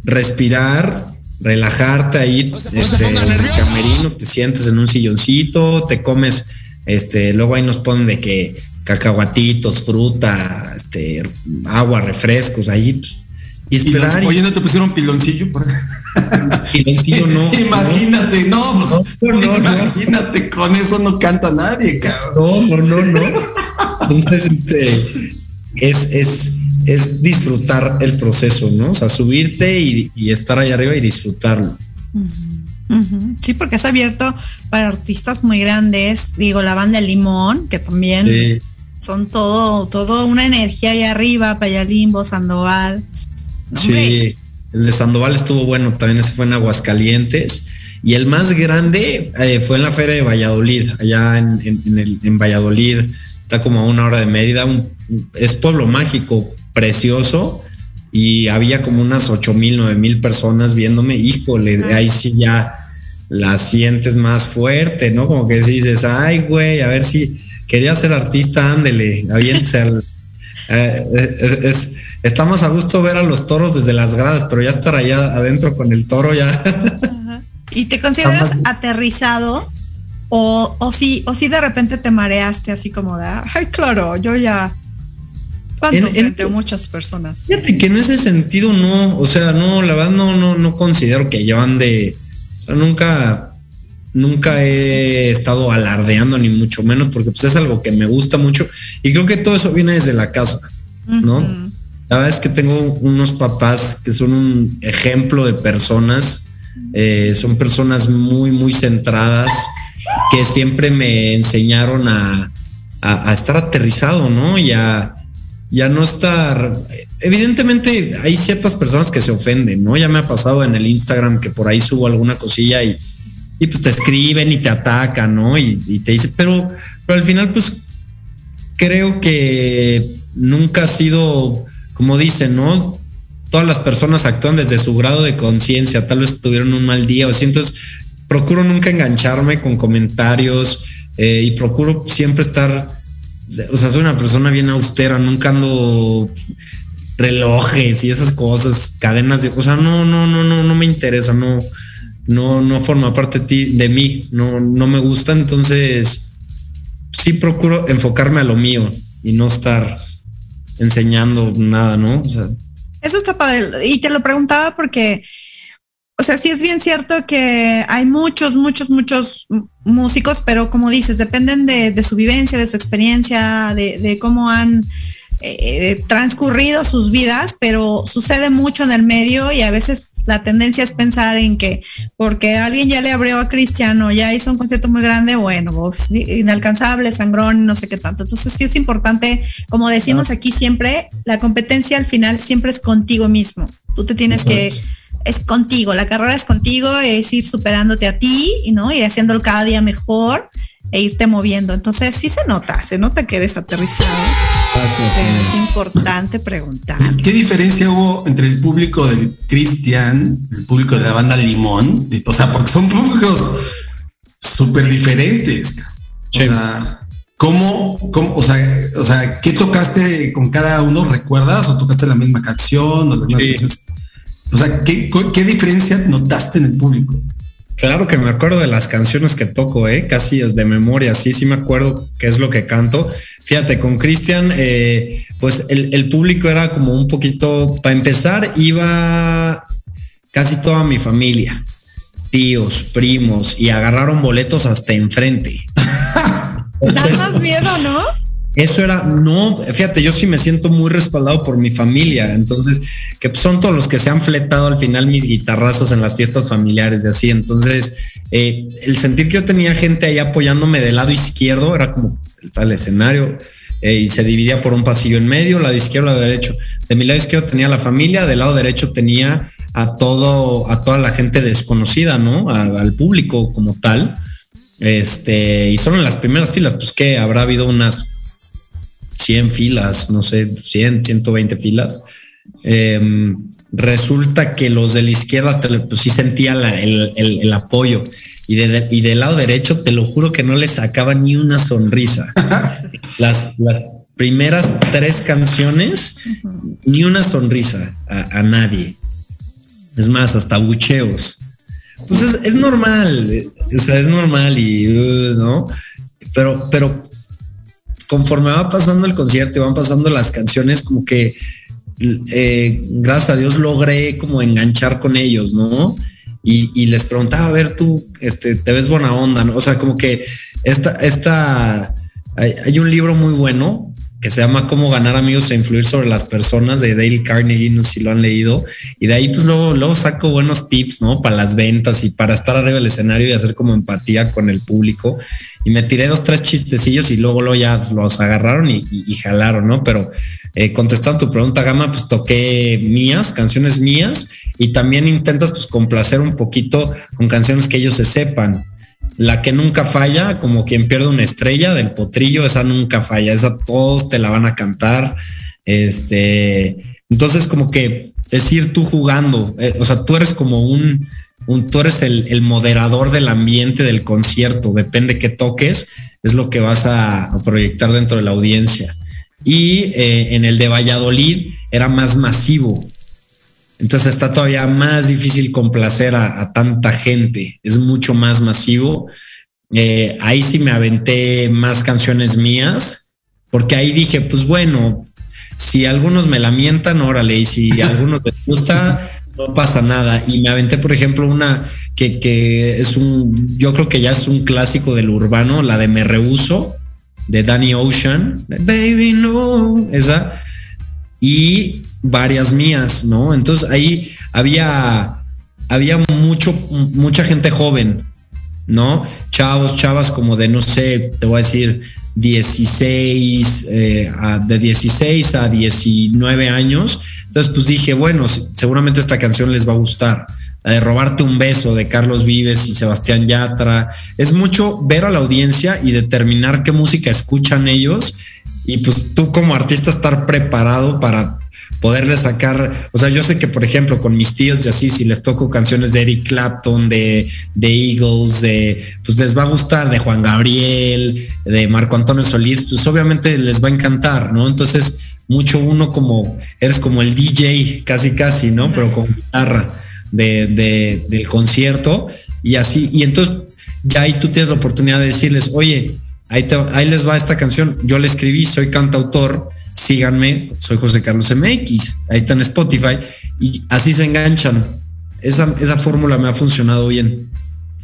[SPEAKER 5] respirar, relajarte ahí, este, en el camerino, te sientes en un silloncito, te comes, este, luego ahí nos ponen de que cacahuatitos, fruta, este, agua, refrescos, ahí, pues, y esperar.
[SPEAKER 4] Pilon- Oye, ¿no te pusieron piloncillo? Por...
[SPEAKER 5] piloncillo no.
[SPEAKER 4] Imagínate, no, pues,
[SPEAKER 5] No, no, no.
[SPEAKER 4] imagínate, con eso no canta nadie, cabrón.
[SPEAKER 5] No, no, no, no. Entonces, este es, es, es disfrutar el proceso, ¿no? O sea, subirte y, y estar ahí arriba y disfrutarlo.
[SPEAKER 3] Sí, porque es abierto para artistas muy grandes. Digo, la banda Limón, que también
[SPEAKER 5] Sí.
[SPEAKER 3] Son todo, todo una energía ahí arriba, Playa Limbo, Sandoval.
[SPEAKER 5] Sí, el de Sandoval estuvo bueno, también ese fue en Aguascalientes. Y el más grande eh, fue en la Feria de Valladolid, allá en, en- en el- en Valladolid, está como a una hora de Mérida, un- es pueblo mágico, precioso, y había como unas ocho mil, nueve mil personas viéndome, híjole, ahí sí ya la sientes más fuerte, ¿no? Como que dices, ay, güey, a ver si quería ser artista, ándele, aviéntese al... Eh, eh, es, está más a gusto ver a los toros desde las gradas, pero ya estar allá adentro con el toro ya.
[SPEAKER 3] Ajá. ¿Y te consideras
[SPEAKER 5] Jamás.
[SPEAKER 3] aterrizado? O, o si, o si de repente te mareaste así como de, ay, claro, yo ya. ¿Cuánto
[SPEAKER 5] En- en-
[SPEAKER 3] frente a muchas personas?
[SPEAKER 5] Fíjate que en ese sentido no, o sea, no, la verdad no, no, no considero que yo ande, nunca, nunca he estado alardeando ni mucho menos, porque pues es algo que me gusta mucho y creo que todo eso viene desde la casa. ¿no? La verdad es que tengo unos papás que son un ejemplo de personas, eh, son personas muy, muy centradas, que siempre me enseñaron a, a- a estar aterrizado, ¿no? Y a, y a no estar... Evidentemente hay ciertas personas que se ofenden, ¿no? Ya me ha pasado en el Instagram que por ahí subo alguna cosilla y, y pues te escriben y te atacan, ¿no? Y, te dicen, pero, pero al final pues creo que nunca ha sido, como dicen, ¿no? Todas las personas actúan desde su grado de conciencia, tal vez tuvieron un mal día o así, entonces procuro nunca engancharme con comentarios eh, y procuro siempre estar, o sea, soy una persona bien austera, nunca ando relojes y esas cosas, cadenas de, o sea, no, no, no, no, no me interesa, no, no, no forma parte de mí, no, no me gusta, entonces sí procuro enfocarme a lo mío y no estar enseñando nada, ¿no?
[SPEAKER 3] Eso está padre. Y te lo preguntaba porque, o sea, sí es bien cierto que hay muchos, muchos, muchos músicos, pero como dices, dependen de, de su vivencia, de su experiencia, de, de cómo han eh, transcurrido sus vidas, pero sucede mucho en el medio y a veces la tendencia es pensar en que porque alguien ya le abrió a Cristiano, ya hizo un concierto muy grande, bueno, pues, inalcanzable, sangrón, no sé qué tanto. Entonces sí es importante, como decimos aquí siempre, la competencia al final siempre es contigo mismo. Tú te tienes Exacto. que es contigo, la carrera es contigo, es ir superándote a ti, ¿no? Ir haciéndolo cada día mejor e irte moviendo. Entonces sí se nota, se nota que eres aterrizado. es importante preguntar.
[SPEAKER 4] ¿Qué diferencia hubo entre el público de Cristian, el público de la banda Limón? O sea, porque son públicos súper diferentes. Sí. O sea, ¿cómo, cómo, o sea, o sea, qué tocaste con cada uno? ¿Recuerdas? ¿O tocaste la misma canción? O, las mismas sí. canciones? o sea, ¿qué, ¿qué diferencia notaste en el público?
[SPEAKER 5] Claro que me acuerdo de las canciones que toco, ¿eh? casi de memoria, sí, sí me acuerdo qué es lo que canto. Fíjate, con Cristian, eh, pues el, el, público era como un poquito, para empezar, iba casi toda mi familia, tíos, primos, y agarraron boletos hasta enfrente.
[SPEAKER 3] Entonces, da más miedo, ¿no?
[SPEAKER 5] Eso era, no, fíjate, yo sí me siento muy respaldado por mi familia, entonces, que son todos los que se han fletado al final mis guitarrazos en las fiestas familiares de así, entonces, eh, el sentir que yo tenía gente ahí apoyándome del lado izquierdo era como el escenario eh, y se dividía por un pasillo en medio, lado izquierdo, lado derecho. De mi lado izquierdo tenía la familia, del lado derecho tenía a todo, a toda la gente desconocida, ¿no? Al público como tal. Este, y solo en las primeras filas, pues que habrá habido unas 100 filas, no sé, 100, 120 filas. Eh, resulta que los de la izquierda pues sí sentía la, el, el, el, apoyo y, de, y del lado derecho te lo juro que no le sacaba ni una sonrisa. las, las, primeras tres canciones, uh -huh. ni una sonrisa a, a, nadie. Es más, hasta bucheos. Pues es, es normal, o sea, es normal y, uh, ¿no? Pero, pero conforme va pasando el concierto y van pasando las canciones, como que eh, gracias a Dios logré como enganchar con ellos, ¿no? Y, les preguntaba, a ver, tú, este, te ves buena onda, ¿no? O sea, como que esta, esta, hay un libro muy bueno que se llama Cómo ganar amigos e influir sobre las personas de Dale Carnegie, no sé si lo han leído, y de ahí pues luego, luego saco buenos tips, ¿no? Para las ventas y para estar arriba del escenario y hacer como empatía con el público. Y me tiré dos, tres chistecillos y luego, luego ya los agarraron y, jalaron, ¿no? Pero eh, contestando tu pregunta, Gama, pues toqué mías, canciones mías, y también intentas pues complacer un poquito con canciones que ellos se sepan la que nunca falla, como quien pierde una estrella del potrillo, esa nunca falla, esa todos te la van a cantar. Este, entonces, como que es ir tú jugando, eh, o sea, tú eres como un, un tú eres el, el, moderador del ambiente del concierto, depende qué toques, es lo que vas a, proyectar dentro de la audiencia. Y eh, en el de Valladolid era más masivo, entonces está todavía más difícil complacer a, tanta gente, es mucho más masivo. Eh, ahí sí me aventé más canciones mías, porque ahí dije, pues bueno, si algunos me la mientan, órale, y si algunos les gusta, no pasa nada. Y me aventé, por ejemplo, una que, que es un, yo creo que ya es un clásico del urbano, la de Me Rehuso, de Danny Ocean, Baby No, esa. Y varias mías, ¿no? Entonces ahí había, había mucho, mucha gente joven, ¿no? Chavos, chavas como de, no sé, te voy a decir, 16, eh, de 16 a 19 años. Entonces, pues dije, bueno, seguramente esta canción les va a gustar. La de Robarte un beso de Carlos Vives y Sebastián Yatra. Es mucho ver a la audiencia y determinar qué música escuchan ellos. Y pues tú como artista estar preparado para poderle sacar, o sea, yo sé que por ejemplo con mis tíos y así, si les toco canciones de Eric Clapton, de, de Eagles, de, pues les va a gustar, de Juan Gabriel, de Marco Antonio Solís, pues obviamente les va a encantar, ¿no? Entonces, mucho uno como, eres como el DJ, casi casi, ¿no? Pero con guitarra. de, de, del concierto y así, y entonces ya ahí tú tienes la oportunidad de decirles, oye, ahí, te, ahí les va esta canción, yo la escribí, soy cantautor, síganme, soy José Carlos MX, ahí está en Spotify, y así se enganchan. Esa, esa fórmula me ha funcionado bien.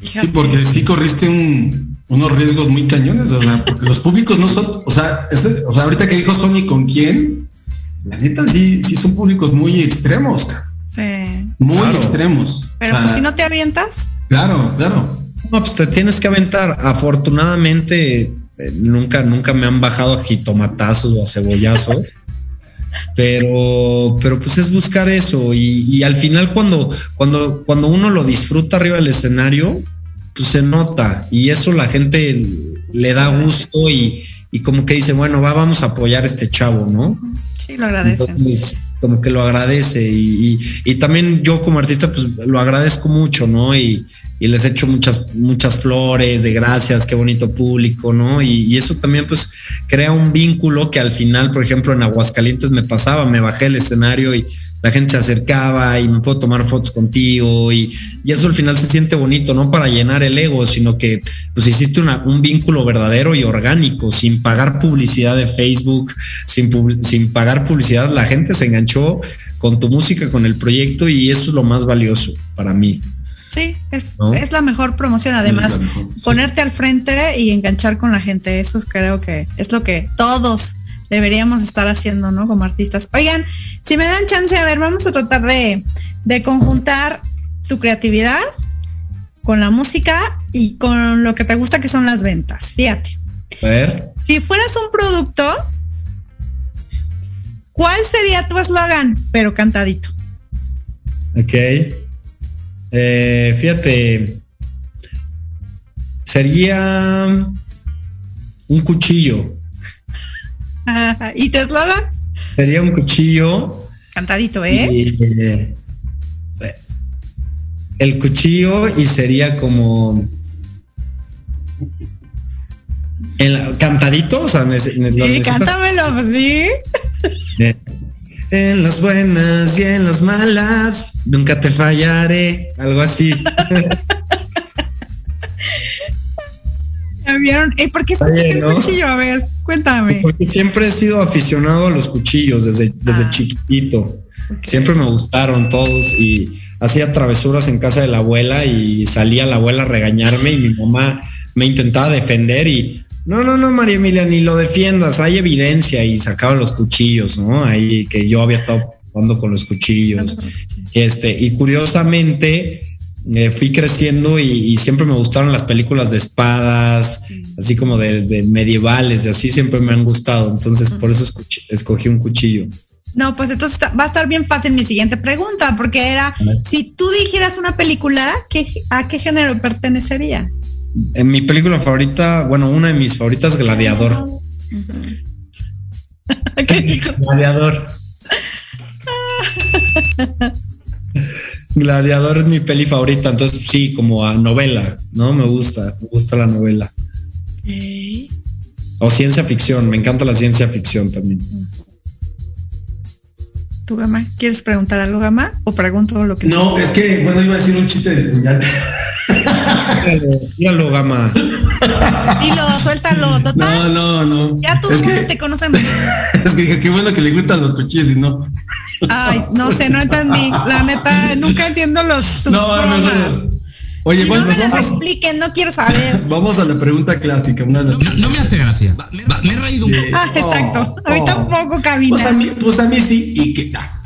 [SPEAKER 4] Sí, porque sí corriste un, unos riesgos muy cañones, o sea, porque los públicos no son, o sea, o sea, ahorita que dijo Sony con quién, la neta sí, sí son públicos muy extremos,
[SPEAKER 3] Sí.
[SPEAKER 4] muy
[SPEAKER 5] Claro.
[SPEAKER 4] extremos.
[SPEAKER 3] Pero
[SPEAKER 4] O sea,
[SPEAKER 3] pues si no te avientas,
[SPEAKER 4] Claro, claro.
[SPEAKER 5] No, pues te tienes que aventar. Afortunadamente, eh, nunca, nunca me han bajado a jitomatazos o a cebollazos. pero, pero pues es buscar eso. Y, y al final, cuando, cuando, cuando uno lo disfruta arriba del escenario, pues se nota. Y eso la gente le da gusto y, y como que dice, bueno, va, vamos a apoyar a este chavo, ¿no?
[SPEAKER 3] sí lo agradecen.
[SPEAKER 5] Entonces, como que lo agradece y, y- también yo como artista pues lo agradezco mucho, ¿no? Y, y les echo muchas, muchas flores de gracias, qué bonito público, ¿no? Y, eso también pues crea un vínculo que al final, por ejemplo, en Aguascalientes me pasaba, me bajé el escenario y la gente se acercaba y me puedo tomar fotos contigo y, eso al final se siente bonito, no para llenar el ego, sino que pues hiciste un vínculo verdadero y orgánico, sin pagar publicidad de Facebook, sin, sin pagar publicidad, la gente se enganchó con tu música, con el proyecto y eso es lo más valioso para mí.
[SPEAKER 3] Sí, es,
[SPEAKER 5] ¿No?
[SPEAKER 3] es la mejor promoción. Además,
[SPEAKER 4] mejor, sí.
[SPEAKER 3] ponerte al frente y enganchar con la gente. Eso es, creo que es lo que todos deberíamos estar haciendo, ¿no? Como artistas. Oigan, si me dan chance, a ver, vamos a tratar de, de conjuntar tu creatividad con la música y con lo que te gusta que son las ventas. Fíjate,
[SPEAKER 5] A ver,
[SPEAKER 3] si fueras un producto, ¿cuál sería tu eslogan? Pero cantadito.
[SPEAKER 5] ok. Eh, fíjate, sería un cuchillo,
[SPEAKER 3] ¿Y tu eslogan?
[SPEAKER 5] sería un cuchillo
[SPEAKER 3] Cantadito, ¿eh?
[SPEAKER 5] Y, eh, el cuchillo y sería como el cantadito, o sea,
[SPEAKER 3] Sí,
[SPEAKER 5] necesitas-
[SPEAKER 3] cántamelo, pues sí.
[SPEAKER 5] Eh, En las buenas y en las malas, nunca te fallaré, algo así.
[SPEAKER 3] ¿Ya vieron? ¿Y por qué escogiste el
[SPEAKER 5] ¿no?
[SPEAKER 3] cuchillo? A ver, cuéntame.
[SPEAKER 5] Porque siempre he sido aficionado a los cuchillos desde, desde
[SPEAKER 3] Ah.
[SPEAKER 5] chiquitito. Siempre me gustaron todos y hacía travesuras en casa de la abuela y salía la abuela a regañarme y mi mamá me intentaba defender y no, no, no, María Emilia, ni lo defiendas, hay evidencia y sacaba los cuchillos, ¿no? Ahí que yo había estado jugando con los cuchillos. Este, y curiosamente eh, fui creciendo y, y siempre me gustaron las películas de espadas, así como de, de medievales y así siempre me han gustado. Entonces por eso escogí un cuchillo.
[SPEAKER 3] No, pues entonces va a estar bien fácil mi siguiente pregunta, porque era, si tú dijeras una película, ¿qué, ¿a qué género pertenecería?
[SPEAKER 5] En mi película favorita, bueno, una de mis favoritas, Gladiador.
[SPEAKER 3] ¿Qué dijo?
[SPEAKER 5] Gladiador. Gladiador es mi peli favorita, entonces sí, como a novela, ¿no? Me gusta, me gusta la novela. O ciencia ficción, me encanta la ciencia ficción también.
[SPEAKER 3] ¿Tú, Gama? ¿Quieres preguntar algo, Gama? ¿O pregunto lo que
[SPEAKER 4] No, es que, bueno, iba a decir un chiste de puñal.
[SPEAKER 5] Míralo, Gama.
[SPEAKER 3] Dilo, suéltalo, total.
[SPEAKER 4] No, no, no.
[SPEAKER 3] Ya todo
[SPEAKER 4] es
[SPEAKER 3] el mundo
[SPEAKER 4] que,
[SPEAKER 3] te conocemos.
[SPEAKER 4] es que dije, qué bueno que le gustan los cuchillos y no.
[SPEAKER 3] Ay, no sé, no entendí. La neta, nunca entiendo los tus
[SPEAKER 4] No,
[SPEAKER 3] bromas.
[SPEAKER 4] mejor. Oye, bueno,
[SPEAKER 3] no me las
[SPEAKER 4] vamos,
[SPEAKER 3] expliquen, no quiero saber.
[SPEAKER 4] vamos a la pregunta clásica, una de las
[SPEAKER 1] No, no me hace gracia. Va, me he reído un
[SPEAKER 4] Eh,
[SPEAKER 3] Ah, exacto. A mí
[SPEAKER 4] oh.
[SPEAKER 3] tampoco, cabina.
[SPEAKER 4] Pues a mí, pues a mí sí, y que. ah.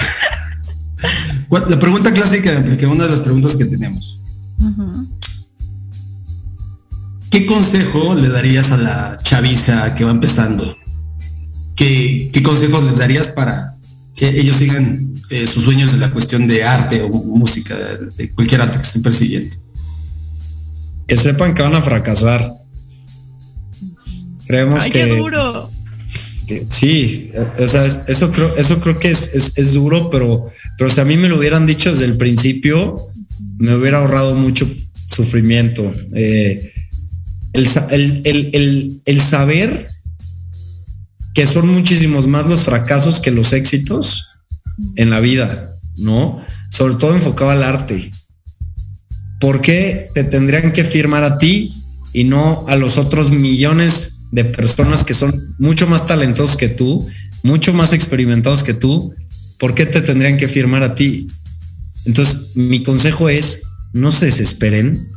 [SPEAKER 4] ¿Cuál- La pregunta clásica, que una de las preguntas que tenemos. ¿Qué consejo le darías a la chaviza que va empezando? ¿Qué, qué consejos les darías para que ellos sigan eh, sus sueños en la cuestión de arte o música, de, de cualquier arte que estén persiguiendo?
[SPEAKER 5] Que sepan que van a fracasar. Creemos
[SPEAKER 3] Ay,
[SPEAKER 5] que,
[SPEAKER 3] qué duro.
[SPEAKER 5] que sí, o sea, es- eso creo, eso creo que es, es- es duro, pero, pero si a mí me lo hubieran dicho desde el principio, me hubiera ahorrado mucho sufrimiento. Eh, el- el- el- el saber que son muchísimos más los fracasos que los éxitos en la vida, ¿no? sobre todo enfocado al arte. ¿Por qué te tendrían que firmar a ti y no a los otros millones de personas que son mucho más talentosos que tú, mucho más experimentados que tú? ¿Por qué te tendrían que firmar a ti? Entonces, mi consejo es, no se desesperen,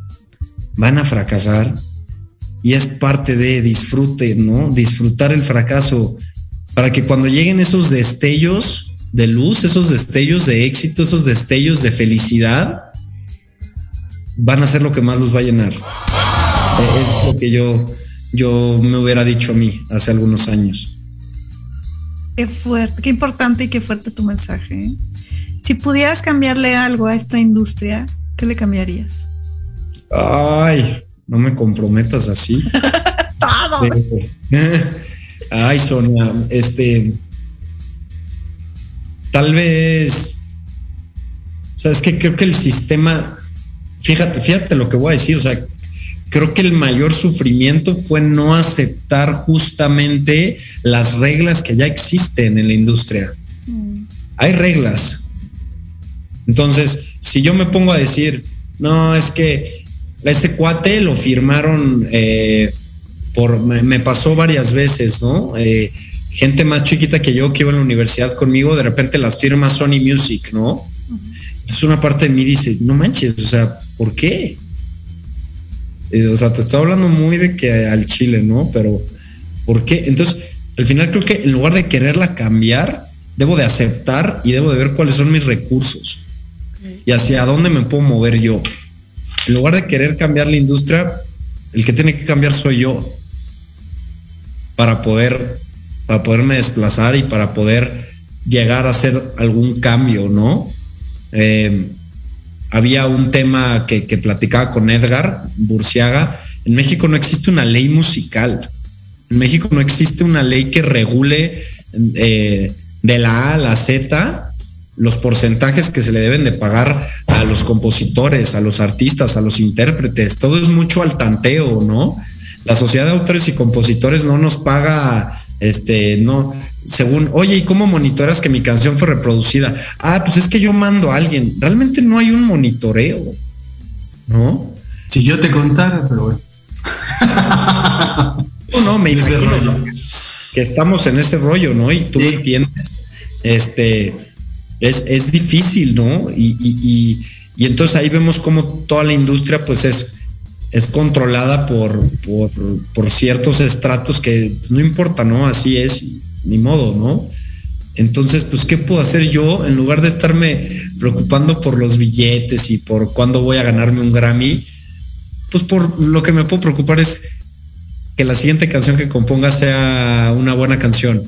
[SPEAKER 5] van a fracasar y es parte de disfrute, ¿no? Disfrutar el fracaso para que cuando lleguen esos destellos de luz, esos destellos de éxito, esos destellos de felicidad, van a ser lo que más los va a llenar. Es lo que yo, yo me hubiera dicho a mí hace algunos años.
[SPEAKER 3] Qué fuerte, qué importante y qué fuerte tu mensaje. ¿eh? Si pudieras cambiarle algo a esta industria, ¿qué le cambiarías?
[SPEAKER 5] Ay, no me comprometas así.
[SPEAKER 3] Todo.
[SPEAKER 5] Ay, Sonia, este. Tal vez. O sea, es que creo que el sistema. Fíjate, fíjate lo que voy a decir. O sea, creo que el mayor sufrimiento fue no aceptar justamente las reglas que ya existen en la industria. Mm. Hay reglas. Entonces, si yo me pongo a decir, no, es que ese cuate lo firmaron eh, por, me, pasó varias veces, ¿no? Eh, gente más chiquita que yo que iba a la universidad conmigo, de repente las firma Sony Music, ¿no? Entonces una parte de mí dice, no manches, o sea, ¿por qué? Eh, o sea, te estoy hablando muy de que al Chile, ¿no? Pero, ¿por qué? Entonces, al final creo que en lugar de quererla cambiar, debo de aceptar y debo de ver cuáles son mis recursos y hacia dónde me puedo mover yo. En lugar de querer cambiar la industria, el que tiene que cambiar soy yo para poder, para poderme desplazar y para poder llegar a hacer algún cambio, ¿no? Eh, había un tema que, platicaba con Edgar Burciaga. En México no existe una ley musical. En México no existe una ley que regule eh, de la A a la Z los porcentajes que se le deben de pagar a los compositores, a los artistas, a los intérpretes, todo es mucho al tanteo, ¿no? La sociedad de autores y compositores no nos paga, este, no, según, oye, ¿y cómo monitoras que mi canción fue reproducida? Ah, pues es que yo mando a alguien. Realmente no hay un monitoreo, ¿no?
[SPEAKER 4] Si yo te contara, pero bueno.
[SPEAKER 5] no, no, me imagino que estamos en ese rollo, ¿no? Y tú lo entiendes. Este, es, difícil, ¿no? Y, entonces ahí vemos cómo toda la industria pues es, es controlada por, por, ciertos estratos que no importa, ¿no? Así es, ni modo, ¿no? Entonces, pues, ¿qué puedo hacer yo en lugar de estarme preocupando por los billetes y por cuándo voy a ganarme un Grammy? Pues por lo que me puedo preocupar es que la siguiente canción que componga sea una buena canción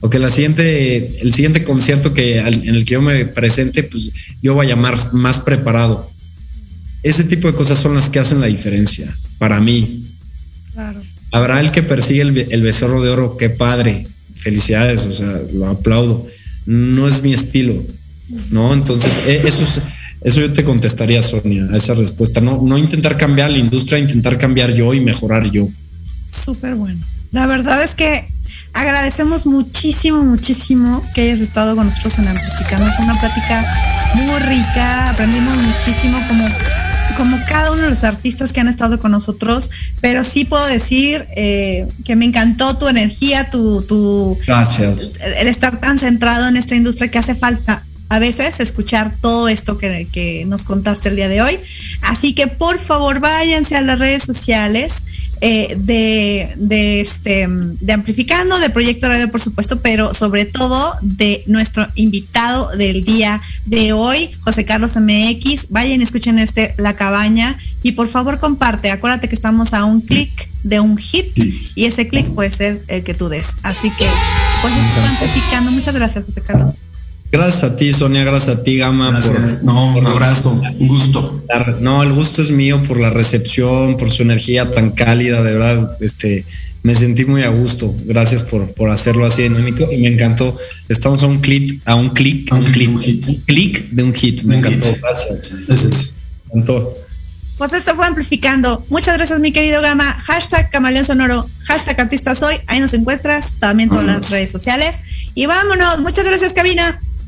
[SPEAKER 5] o que la siguiente, el siguiente concierto que, en el que yo me presente, pues yo voy a llamar más preparado. Ese tipo de cosas son las que hacen la diferencia para mí. Claro. Habrá el que persigue el, becerro de oro, qué padre, felicidades, o sea, lo aplaudo. No es mi estilo, ¿no? Entonces, e, eso es, eso yo te contestaría, Sonia, a esa respuesta. No, no intentar cambiar la industria, intentar cambiar yo y mejorar yo.
[SPEAKER 3] Súper bueno. La verdad es que agradecemos muchísimo, muchísimo que hayas estado con nosotros en Amplificando. Fue una plática muy rica, aprendimos muchísimo como, como cada uno de los artistas que han estado con nosotros, pero sí puedo decir eh, que me encantó tu energía, tu, tu...
[SPEAKER 5] Gracias.
[SPEAKER 3] El estar tan centrado en esta industria que hace falta a veces escuchar todo esto que, que, nos contaste el día de hoy. Así que por favor váyanse a las redes sociales eh, de, de, este, de Amplificando, de Proyecto Radio, por supuesto, pero sobre todo de nuestro invitado del día de hoy, José Carlos MX. Vayan escuchen este La Cabaña y por favor comparte. Acuérdate que estamos a un clic de un hit y ese clic puede ser el que tú des. Así que, pues, Amplificando. Muchas gracias, José Carlos.
[SPEAKER 5] Gracias a ti, Sonia, gracias a ti, Gama.
[SPEAKER 4] Por, no, un abrazo, un gusto.
[SPEAKER 5] No, el gusto es mío por la recepción, por su energía tan cálida, de verdad, este, me sentí muy a gusto. Gracias por, por hacerlo así dinámico y me encantó. Estamos a un clic, a un clic, un, clic, un, clic de un hit. Me encantó. Gracias.
[SPEAKER 3] Me encantó. Pues esto fue amplificando. Muchas gracias, mi querido Gama. Hashtag Camaleón Sonoro, hashtag Artista Soy. Ahí nos encuentras también en las redes sociales. Y vámonos. Muchas gracias, cabina.